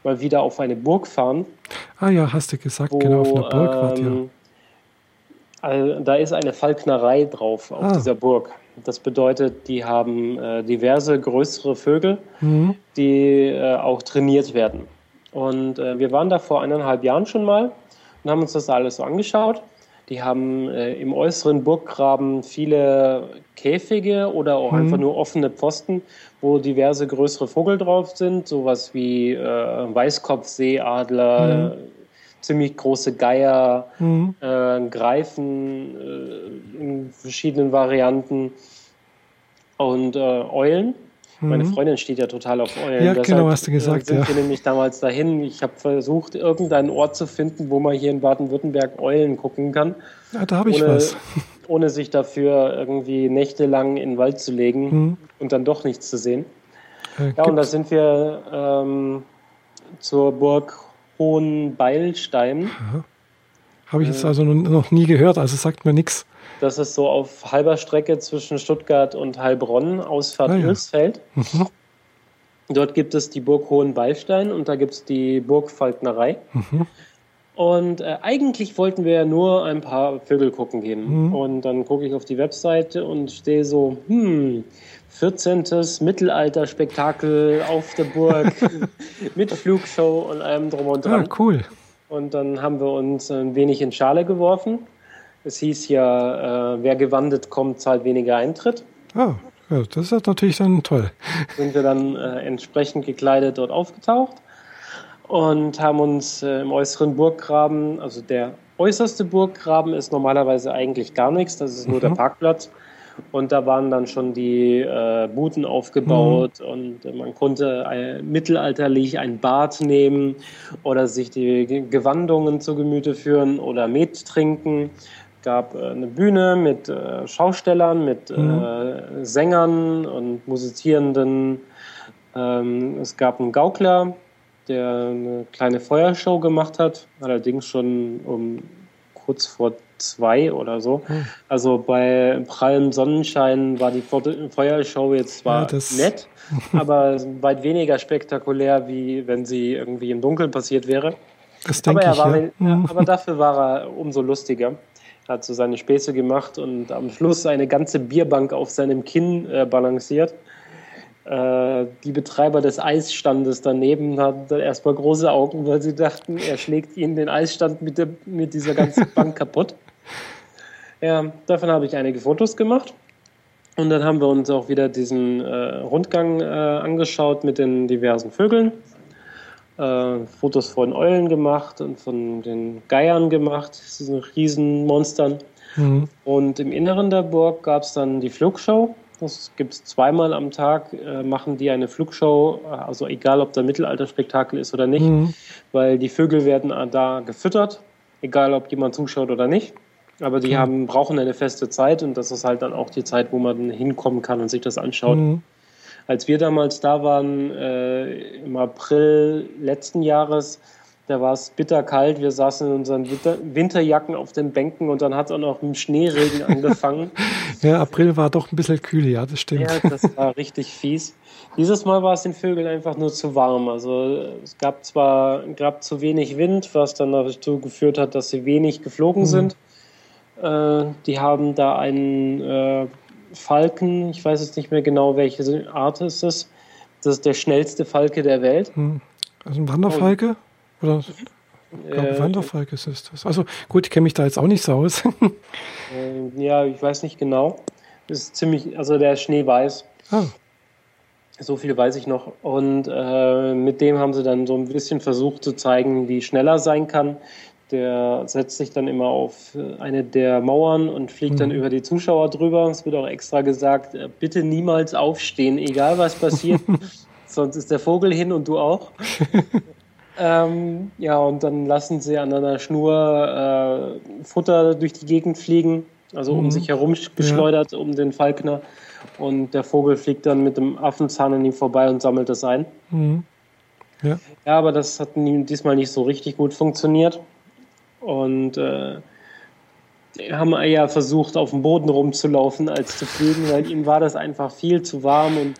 mal wieder auf eine Burg fahren. Ah ja, hast du gesagt, wo, genau, auf einer Burg ähm, wart also, da ist eine Falknerei drauf auf ah. dieser Burg. Das bedeutet, die haben äh, diverse größere Vögel, mhm. die äh, auch trainiert werden. Und äh, wir waren da vor eineinhalb Jahren schon mal und haben uns das alles so angeschaut. Die haben äh, im äußeren Burggraben viele Käfige oder auch mhm. einfach nur offene Pfosten, wo diverse größere Vögel drauf sind, sowas wie äh, Weißkopfseeadler, mhm ziemlich große Geier, mhm. äh, Greifen äh, in verschiedenen Varianten und äh, Eulen. Mhm. Meine Freundin steht ja total auf Eulen. Ja, Deshalb genau, hast du gesagt. sind ja. wir nämlich damals dahin. Ich habe versucht, irgendeinen Ort zu finden, wo man hier in Baden-Württemberg Eulen gucken kann. Ja, da habe ich ohne, was. Ohne sich dafür irgendwie nächtelang in den Wald zu legen mhm. und dann doch nichts zu sehen. Äh, ja, und da sind wir ähm, zur Burg Hohenbeilstein. Habe ich jetzt also noch nie gehört, also sagt mir nichts. Das ist so auf halber Strecke zwischen Stuttgart und Heilbronn, Ausfahrt ah, ja. Ilsfeld. Mhm. Dort gibt es die Burg Hohenwallstein und da gibt es die Burg Falknerei. Mhm. Und äh, eigentlich wollten wir ja nur ein paar Vögel gucken gehen. Mhm. Und dann gucke ich auf die Webseite und stehe so, hm, 14. Mittelalter-Spektakel auf der Burg mit Flugshow und allem drum und dran. Ah, cool. Und dann haben wir uns ein wenig in Schale geworfen. Es hieß ja, äh, wer gewandet kommt, zahlt weniger Eintritt. Ah, ja, das ist natürlich dann toll. Sind wir dann äh, entsprechend gekleidet dort aufgetaucht und haben uns äh, im äußeren Burggraben, also der äußerste Burggraben ist normalerweise eigentlich gar nichts, das ist nur mhm. der Parkplatz. Und da waren dann schon die äh, Buden aufgebaut mhm. und man konnte äh, mittelalterlich ein Bad nehmen oder sich die Gewandungen zu Gemüte führen oder Met trinken. Es gab äh, eine Bühne mit äh, Schaustellern, mit mhm. Äh, Sängern und Musizierenden. Ähm, es gab einen Gaukler, der eine kleine Feuershow gemacht hat, allerdings schon um kurz vor zwei oder so. Hm. Also bei prallem Sonnenschein war die Feuershow jetzt zwar ja, nett, aber weit weniger spektakulär, wie wenn sie irgendwie im Dunkeln passiert wäre. Das denke aber, er war, ja. ja, aber dafür war er umso lustiger. Hat so seine Späße gemacht und am Schluss eine ganze Bierbank auf seinem Kinn äh, balanciert. Äh, die Betreiber des Eisstandes daneben hatten erstmal große Augen, weil sie dachten, er schlägt ihnen den Eisstand mit, der, mit dieser ganzen Bank kaputt. Ja, davon habe ich einige Fotos gemacht. Und dann haben wir uns auch wieder diesen äh, Rundgang äh, angeschaut mit den diversen Vögeln. Äh, Fotos von Eulen gemacht und von den Geiern gemacht, diesen Riesenmonstern. Mhm. Und im Inneren der Burg gab es dann die Flugshow. Das gibt es zweimal am Tag, äh, machen die eine Flugshow, also egal ob da Mittelalterspektakel ist oder nicht, mhm. weil die Vögel werden da gefüttert, egal ob jemand zuschaut oder nicht. Aber die mhm. haben, brauchen eine feste Zeit und das ist halt dann auch die Zeit, wo man hinkommen kann und sich das anschaut. Mhm. Als wir damals da waren, äh, im April letzten Jahres, da war es bitterkalt. Wir saßen in unseren Winter Winterjacken auf den Bänken und dann hat es auch noch mit Schneeregen angefangen. ja, April war doch ein bisschen kühl, ja, das stimmt. Ja, das war richtig fies. Dieses Mal war es den Vögeln einfach nur zu warm. Also es gab zwar gab zu wenig Wind, was dann dazu geführt hat, dass sie wenig geflogen mhm. sind. Äh, die haben da einen äh, Falken, ich weiß jetzt nicht mehr genau, welche Art es ist. Das ist der schnellste Falke der Welt. Hm. Also ein Wanderfalke? Und oder ich glaube, äh, Wanderfalk ist es das. Also gut, ich kenne mich da jetzt auch nicht so aus. äh, ja, ich weiß nicht genau. Das ist ziemlich, also der ist schneeweiß. Ah. So viel weiß ich noch. Und äh, mit dem haben sie dann so ein bisschen versucht zu zeigen, wie schneller sein kann. Der setzt sich dann immer auf eine der Mauern und fliegt mhm. dann über die Zuschauer drüber. Es wird auch extra gesagt, äh, bitte niemals aufstehen, egal was passiert. Sonst ist der Vogel hin und du auch. Ähm, ja, und dann lassen sie an einer Schnur äh, Futter durch die Gegend fliegen, also um mhm. sich herum geschleudert, ja. um den Falkner. Und der Vogel fliegt dann mit dem Affenzahn an ihm vorbei und sammelt das ein. Mhm. Ja. ja, aber das hat diesmal nicht so richtig gut funktioniert. Und äh, haben eher versucht, auf dem Boden rumzulaufen, als zu fliegen, weil ihm war das einfach viel zu warm und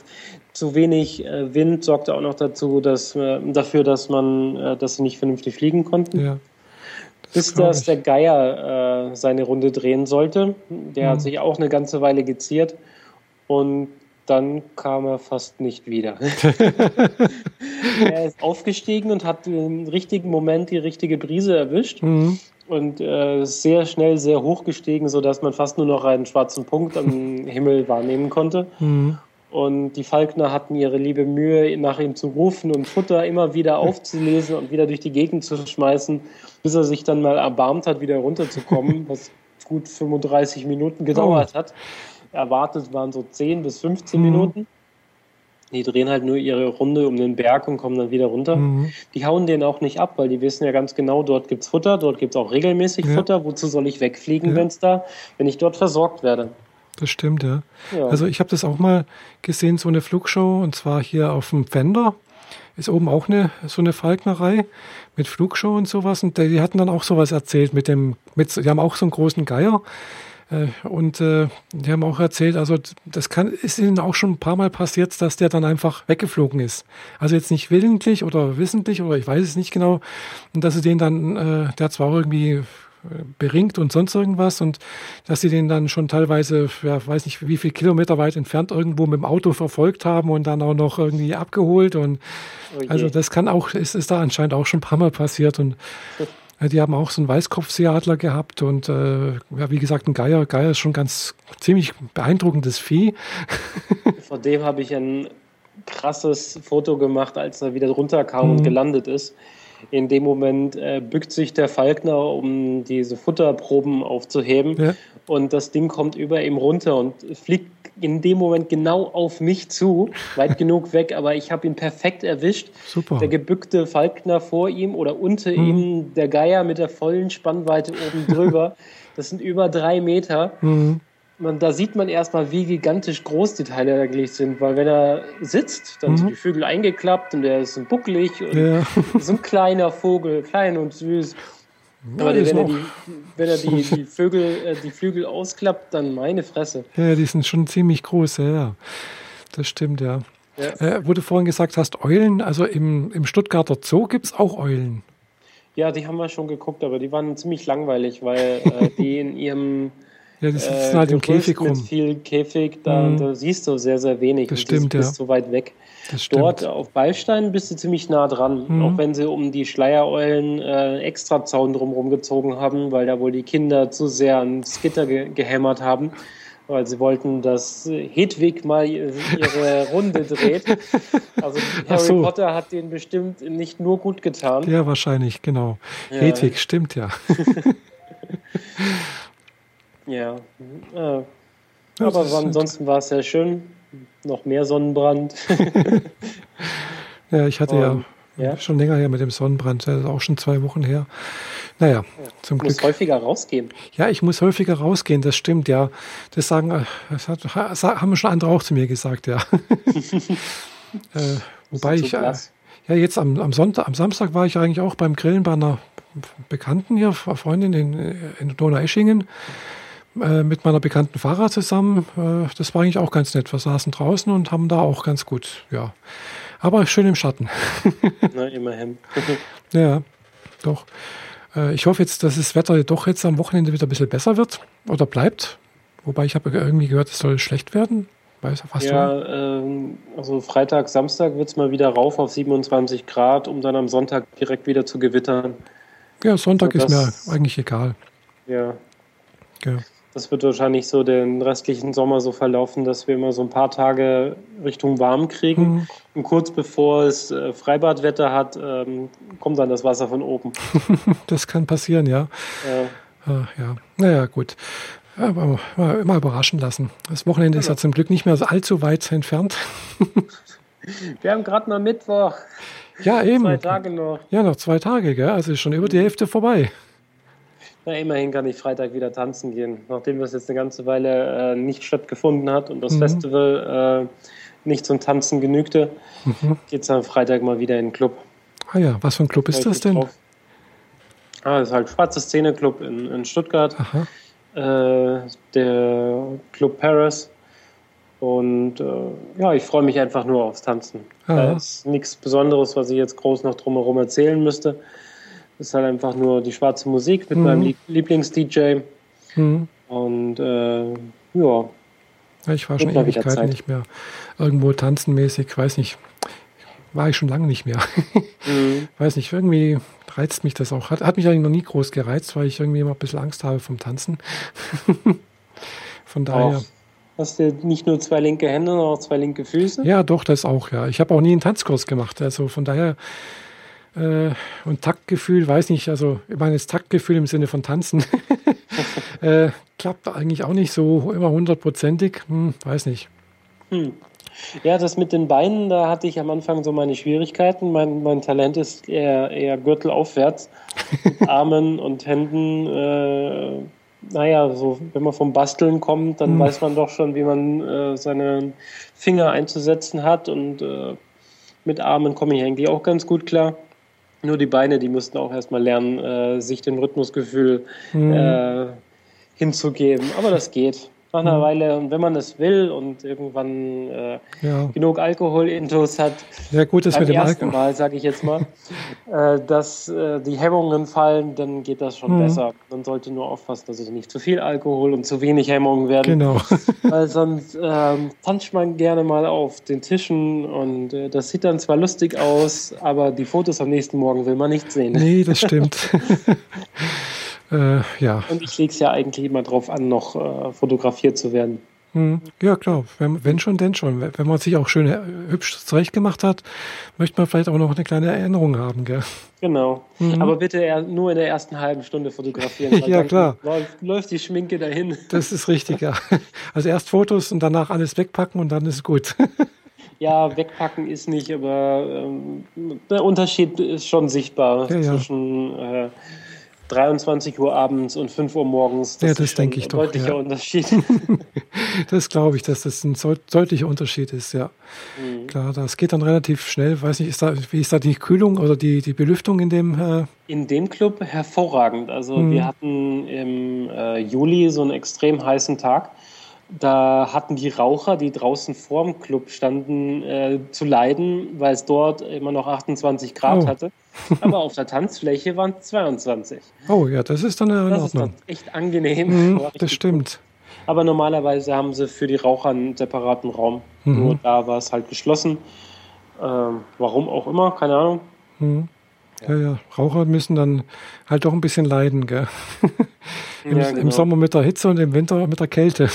zu wenig äh, Wind sorgte auch noch dazu, dass, äh, dafür, dass man, äh, dass sie nicht vernünftig fliegen konnten. Ja. Das Bis dass der Geier äh, seine Runde drehen sollte. Der mhm. hat sich auch eine ganze Weile geziert und dann kam er fast nicht wieder. er ist aufgestiegen und hat im richtigen Moment die richtige Brise erwischt. Mhm und äh, sehr schnell sehr hoch gestiegen, sodass man fast nur noch einen schwarzen Punkt am Himmel wahrnehmen konnte. Mhm. Und die Falkner hatten ihre liebe Mühe, nach ihm zu rufen und Futter immer wieder aufzulesen und wieder durch die Gegend zu schmeißen, bis er sich dann mal erbarmt hat, wieder runterzukommen, was gut 35 Minuten gedauert oh. hat. Erwartet waren so 10 bis 15 mhm. Minuten. Die drehen halt nur ihre Runde um den Berg und kommen dann wieder runter. Mhm. Die hauen den auch nicht ab, weil die wissen ja ganz genau, dort gibt's Futter, dort gibt's auch regelmäßig ja. Futter. Wozu soll ich wegfliegen, ja. wenn's da, wenn ich dort versorgt werde? Das stimmt, ja. ja. Also ich habe das auch mal gesehen, so eine Flugshow, und zwar hier auf dem Fender. Ist oben auch eine so eine Falknerei mit Flugshow und sowas. Und die hatten dann auch sowas erzählt mit dem, mit, die haben auch so einen großen Geier. Äh, und äh, die haben auch erzählt, also das kann, ist ihnen auch schon ein paar Mal passiert, dass der dann einfach weggeflogen ist. Also jetzt nicht willentlich oder wissentlich oder ich weiß es nicht genau. Und dass sie den dann, äh, der hat zwar irgendwie beringt und sonst irgendwas und dass sie den dann schon teilweise, ja, weiß nicht wie viele Kilometer weit entfernt irgendwo mit dem Auto verfolgt haben und dann auch noch irgendwie abgeholt und oh also das kann auch, ist, ist da anscheinend auch schon ein paar Mal passiert und äh, die haben auch so einen Weißkopfseeadler gehabt und äh, ja, wie gesagt, ein Geier. Geier ist schon ganz ziemlich beeindruckendes Vieh. Vor dem habe ich ein krasses Foto gemacht, als er wieder runterkam mhm. und gelandet ist. In dem Moment äh, bückt sich der Falkner, um diese Futterproben aufzuheben. Ja. Und das Ding kommt über ihm runter und fliegt in dem Moment genau auf mich zu, weit genug weg, aber ich habe ihn perfekt erwischt. Super. Der gebückte Falkner vor ihm oder unter mhm. ihm der Geier mit der vollen Spannweite oben drüber. Das sind über drei Meter. Mhm man, da sieht man erstmal, wie gigantisch groß die Teile eigentlich sind, weil wenn er sitzt, dann mhm. sind die Vögel eingeklappt und der ist so buckelig und ja. so ein kleiner Vogel, klein und süß. Ja, Aber wenn, er die, wenn er die, die, Vögel, äh, die Flügel ausklappt, dann meine Fresse. Ja, die sind schon ziemlich groß, ja. Das stimmt, ja. ja. Äh, wo du vorhin gesagt hast, Eulen, also im, im Stuttgarter Zoo gibt es auch Eulen. Ja, die haben wir schon geguckt, aber die waren ziemlich langweilig, weil äh, die in ihrem ja, die sitzen äh, halt im Käfig rum. Mit viel Käfig, da, mhm. da, siehst du sehr, sehr wenig. Das stimmt, ja. Du bist so weit weg. Das Dort auf Beilstein bist du ziemlich nah dran, mhm. auch wenn sie um die Schleiereulen äh, extra Zaun drumherum gezogen haben, weil da wohl die Kinder zu sehr ans Gitter ge gehämmert haben, weil sie wollten, dass Hedwig mal ihre Runde dreht. Also Harry so. Potter hat den bestimmt nicht nur gut getan. Ja, wahrscheinlich, genau. Ja. Hedwig, stimmt ja. Ja. Äh, aber ansonsten war es sehr schön. Noch mehr Sonnenbrand. ja, ich hatte Und, ja, ja, schon länger her mit dem Sonnenbrand. Das ist auch schon zwei Wochen her. Naja, ja, zum Glück. Du musst häufiger rausgehen. Ja, ich muss häufiger rausgehen, das stimmt, ja. Das sagen, das hat, haben schon andere auch zu mir gesagt, ja. äh, wobei ich, äh, ja, jetzt am, am Sonntag, am Samstag war ich eigentlich auch beim Grillen bei einer Bekannten hier, Freundin in, in Donaueschingen. Äh, mit meiner bekannten Fahrer zusammen. Äh, das war eigentlich auch ganz nett. Wir saßen draußen und haben da auch ganz gut, ja. Aber schön im Schatten. Na, immerhin. ja, doch. Äh, ich hoffe jetzt, dass das Wetter doch jetzt am Wochenende wieder ein bisschen besser wird oder bleibt. Wobei ich habe irgendwie gehört, es soll schlecht werden. Weiß, was ja, ähm, also Freitag, Samstag wird es mal wieder rauf auf 27 Grad, um dann am Sonntag direkt wieder zu gewittern. Ja, Sonntag ist mir eigentlich egal. Ja. ja. Das wird wahrscheinlich so den restlichen Sommer so verlaufen, dass wir immer so ein paar Tage Richtung warm kriegen. Mhm. Und kurz bevor es äh, Freibadwetter hat, ähm, kommt dann das Wasser von oben. das kann passieren, ja. Ja. Äh, ja. Naja, gut. Aber mal, immer überraschen lassen. Das Wochenende ist ja zum Glück nicht mehr allzu weit entfernt. wir haben gerade mal Mittwoch. Ja, eben. Zwei Tage noch. Ja, noch zwei Tage, gell? Also ist schon über die Hälfte vorbei. Na, immerhin kann ich Freitag wieder tanzen gehen, nachdem das jetzt eine ganze Weile äh, nicht stattgefunden hat und das mhm. Festival äh, nicht zum Tanzen genügte, mhm. geht es am Freitag mal wieder in den Club. Ah ja, was für ein Club ist das denn? Drauf. Ah, das ist halt Schwarze Szene Club in, in Stuttgart. Äh, der Club Paris. Und äh, ja, ich freue mich einfach nur aufs Tanzen. Aha. Da ist nichts Besonderes, was ich jetzt groß noch drumherum erzählen müsste. Das ist halt einfach nur die schwarze Musik mit mhm. meinem Lieblings-DJ. Mhm. Und äh, ja. Ich war schon Ewigkeiten nicht mehr irgendwo tanzenmäßig, weiß nicht. War ich schon lange nicht mehr. mhm. Weiß nicht, irgendwie reizt mich das auch. Hat, hat mich eigentlich noch nie groß gereizt, weil ich irgendwie immer ein bisschen Angst habe vom Tanzen. Von daher. Auch. Hast du nicht nur zwei linke Hände, sondern auch zwei linke Füße? Ja, doch, das auch, ja. Ich habe auch nie einen Tanzkurs gemacht. Also von daher äh, und Taktgefühl, weiß nicht, also ich meine, das Taktgefühl im Sinne von Tanzen äh, klappt eigentlich auch nicht so immer hundertprozentig. Hm, weiß nicht. Hm. Ja, das mit den Beinen, da hatte ich am Anfang so meine Schwierigkeiten. Mein, mein Talent ist eher, eher gürtelaufwärts. Mit Armen und Händen, äh, naja, so, wenn man vom Basteln kommt, dann hm. weiß man doch schon, wie man äh, seine Finger einzusetzen hat. Und äh, mit Armen komme ich eigentlich auch ganz gut klar. Nur die Beine, die mussten auch erstmal lernen, äh, sich dem Rhythmusgefühl mhm. äh, hinzugeben. Aber das geht nach einer mhm. Weile. Und wenn man es will und irgendwann äh, ja. genug Alkohol intus hat, ja, gut, das beim mit dem ersten Alkohol. Mal, sage ich jetzt mal, äh, dass äh, die Hemmungen fallen, dann geht das schon mhm. besser. Man sollte nur aufpassen, dass es nicht zu viel Alkohol und zu wenig Hemmungen werden. Genau. Weil sonst ähm, tanzt man gerne mal auf den Tischen und äh, das sieht dann zwar lustig aus, aber die Fotos am nächsten Morgen will man nicht sehen. Nee, das stimmt. Äh, ja. Und ich lege es ja eigentlich immer drauf an, noch äh, fotografiert zu werden. Hm. Ja, klar. Wenn, wenn, schon, denn schon. Wenn man sich auch schön äh, hübsch zurecht gemacht hat, möchte man vielleicht auch noch eine kleine Erinnerung haben, gell? Genau. Mhm. Aber bitte nur in der ersten halben Stunde fotografieren. ja, klar. Läuft, läuft, die Schminke dahin. Das ist richtig, ja. Also erst Fotos und danach alles wegpacken und dann ist gut. ja, wegpacken ist nicht, aber ähm, der Unterschied ist schon sichtbar ja, zwischen äh, 23 Uhr abends und 5 Uhr morgens. Das ja, das denke ich doch. Ein deutlicher ja. Unterschied. das glaube ich, dass das ein deutlicher Unterschied ist, ja. Mhm. Klar, das geht dann relativ schnell. Weiß nicht, ist da, wie ist da die Kühlung oder die, die Belüftung in dem? Äh in dem Club hervorragend. Also mhm. wir hatten im äh, Juli so einen extrem heißen Tag da hatten die Raucher, die draußen vorm Club standen, äh, zu leiden, weil es dort immer noch 28 Grad oh. hatte. Aber auf der Tanzfläche waren es 22. Oh ja, das ist dann in das Ordnung. Ist echt angenehm. Mhm, das stimmt. Gut. Aber normalerweise haben sie für die Raucher einen separaten Raum. Mhm. Nur da war es halt geschlossen. Ähm, warum auch immer, keine Ahnung. Mhm. Ja, ja, Raucher müssen dann halt doch ein bisschen leiden, gell? Im, ja, genau. Im Sommer mit der Hitze und im Winter mit der Kälte.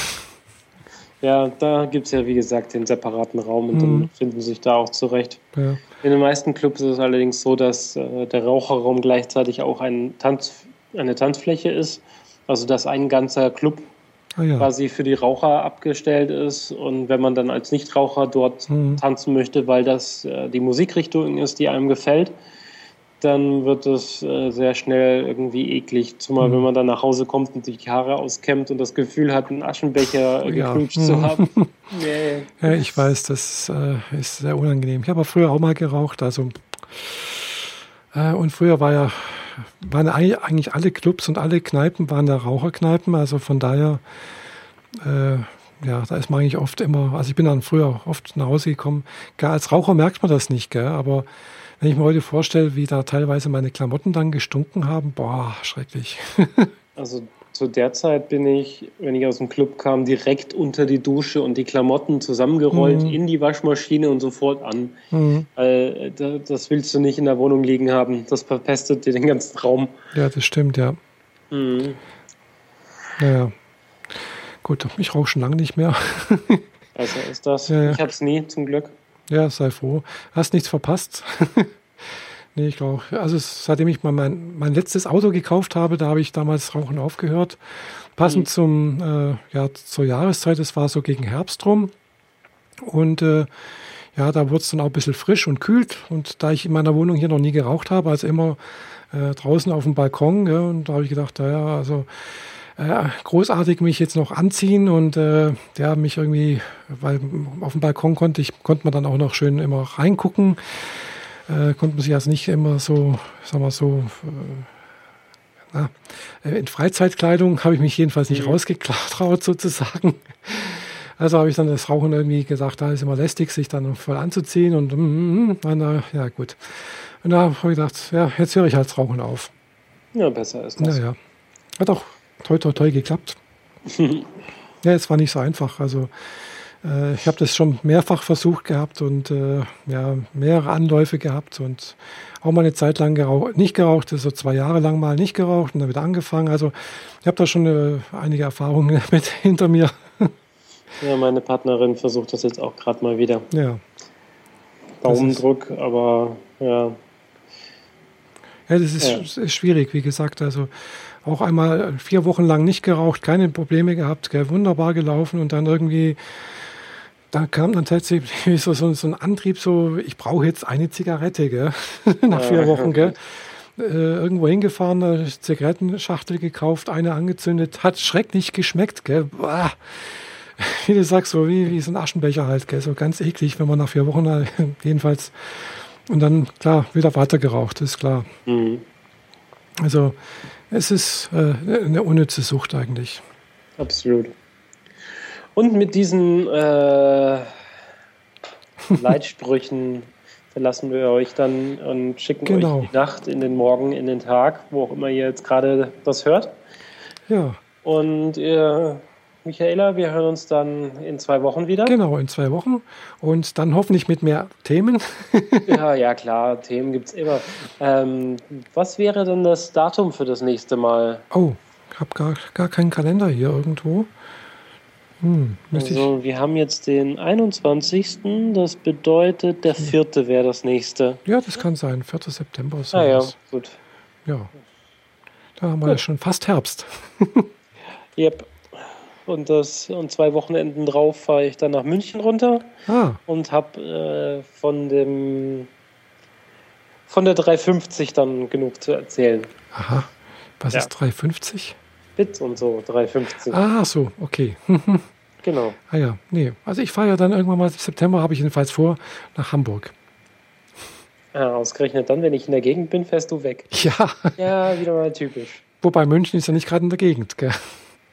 Ja, da gibt es ja wie gesagt den separaten Raum und mhm. dann finden sich da auch zurecht. Ja. In den meisten Clubs ist es allerdings so, dass äh, der Raucherraum gleichzeitig auch ein Tanz, eine Tanzfläche ist. Also dass ein ganzer Club ah, ja. quasi für die Raucher abgestellt ist. Und wenn man dann als Nichtraucher dort mhm. tanzen möchte, weil das äh, die Musikrichtung ist, die einem gefällt, dann wird es äh, sehr schnell irgendwie eklig. Zumal, mhm. wenn man dann nach Hause kommt und sich die Haare auskämmt und das Gefühl hat, einen Aschenbecher äh, ja. zu haben. nee. Ja, ich weiß, das äh, ist sehr unangenehm. Ich habe früher auch mal geraucht, also äh, und früher war ja waren eigentlich alle Clubs und alle Kneipen waren da Raucherkneipen, also von daher äh, ja, da ist man eigentlich oft immer, also ich bin dann früher oft nach Hause gekommen. Gar als Raucher merkt man das nicht, gell? aber wenn ich mir heute vorstelle, wie da teilweise meine Klamotten dann gestunken haben, boah, schrecklich. also zu der Zeit bin ich, wenn ich aus dem Club kam, direkt unter die Dusche und die Klamotten zusammengerollt mhm. in die Waschmaschine und sofort an. Mhm. Weil äh, das willst du nicht in der Wohnung liegen haben. Das verpestet dir den ganzen Raum. Ja, das stimmt, ja. Mhm. Naja. Gut, ich rauche schon lange nicht mehr. Also ist das. Ja, ja. Ich habe es nie, zum Glück. Ja, sei froh. Hast nichts verpasst. nee, ich glaube, also seitdem ich mal mein, mein letztes Auto gekauft habe, da habe ich damals Rauchen aufgehört. Passend mhm. zum, äh, ja, zur Jahreszeit, es war so gegen Herbst rum. Und äh, ja, da wurde es dann auch ein bisschen frisch und kühlt. Und da ich in meiner Wohnung hier noch nie geraucht habe, also immer äh, draußen auf dem Balkon, ja, und da habe ich gedacht, naja, also äh, großartig mich jetzt noch anziehen und äh, ja, mich irgendwie, weil auf dem Balkon konnte ich, konnte man dann auch noch schön immer reingucken. Äh, konnte man sich also nicht immer so, sagen wir so, äh, na, äh, in Freizeitkleidung habe ich mich jedenfalls nicht mhm. rausgetraut sozusagen. Also habe ich dann das Rauchen irgendwie gesagt, da ist immer lästig, sich dann voll anzuziehen und mm, mm, mm, ja gut. Und da habe ich gedacht, ja, jetzt höre ich halt das Rauchen auf. Ja, besser ist das. Naja. Hat auch toi, toi, toi geklappt. ja, es war nicht so einfach. Also äh, ich habe das schon mehrfach versucht gehabt und äh, ja, mehrere Anläufe gehabt und auch mal eine Zeit lang gerauch, nicht geraucht, so zwei Jahre lang mal nicht geraucht und dann wieder angefangen. Also ich habe da schon äh, einige Erfahrungen mit hinter mir. ja, meine Partnerin versucht das jetzt auch gerade mal wieder. Ja. Daumendruck, aber ja. Ja, das ist, ja. ist schwierig, wie gesagt. Also auch einmal vier Wochen lang nicht geraucht, keine Probleme gehabt, gell, wunderbar gelaufen und dann irgendwie, da kam dann tatsächlich so, so, so ein Antrieb, so, ich brauche jetzt eine Zigarette, gell, nach vier Wochen, gell. Äh, irgendwo hingefahren, eine Zigarettenschachtel gekauft, eine angezündet, hat schrecklich geschmeckt, gell. Boah. Wie du sagst, so wie, wie so ein Aschenbecher halt, gell, so ganz eklig, wenn man nach vier Wochen äh, jedenfalls und dann, klar, wieder weiter geraucht, ist klar. Mhm. Also es ist äh, eine unnütze Sucht eigentlich. Absolut. Und mit diesen äh, Leitsprüchen verlassen wir euch dann und schicken genau. euch in die Nacht, in den Morgen, in den Tag, wo auch immer ihr jetzt gerade das hört. Ja. Und ihr Michaela. Wir hören uns dann in zwei Wochen wieder. Genau, in zwei Wochen. Und dann hoffentlich mit mehr Themen. ja, ja, klar, Themen gibt es immer. Ähm, was wäre denn das Datum für das nächste Mal? Oh, ich habe gar, gar keinen Kalender hier irgendwo. Hm, also, wir haben jetzt den 21. Das bedeutet, der hm. vierte wäre das nächste. Ja, das kann sein. 4. September ist Ah ja, gut. Ja. Da haben wir ja schon fast Herbst. yep. Und, das, und zwei Wochenenden drauf fahre ich dann nach München runter ah. und habe äh, von dem von der 350 dann genug zu erzählen. Aha. Was ja. ist 350? Bit und so, 350. Ah, so, okay. genau. Ah ja, nee. Also ich fahre ja dann irgendwann mal im September, habe ich jedenfalls vor, nach Hamburg. Ja, ausgerechnet dann, wenn ich in der Gegend bin, fährst du weg. Ja. Ja, wieder mal typisch. Wobei München ist ja nicht gerade in der Gegend, gell?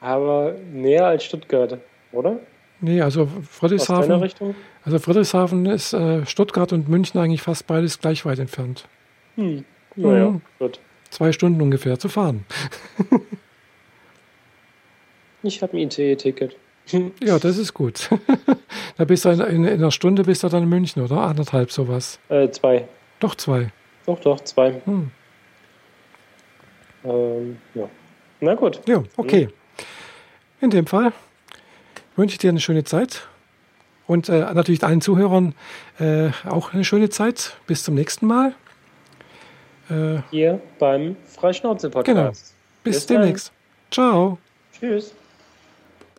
Aber näher als Stuttgart, oder? Nee, also Friedrichshafen. Also Friedrichshafen ist äh, Stuttgart und München eigentlich fast beides gleich weit entfernt. Hm. Naja, mhm. gut. Zwei Stunden ungefähr zu fahren. ich habe ein ICE-Ticket. ja, das ist gut. da bist du in, in, in, einer Stunde bist du dann in München, oder? Anderthalb sowas. Äh, zwei. Doch zwei. Doch, doch, zwei. Hm. Ähm, ja. Na gut. Ja, okay. Hm. In dem Fall wünsche ich dir eine schöne Zeit und äh, natürlich allen Zuhörern äh, auch eine schöne Zeit. Bis zum nächsten Mal. Äh, Hier beim Freischnauze-Podcast. Genau. Bis, Bis demnächst. Ciao. Tschüss.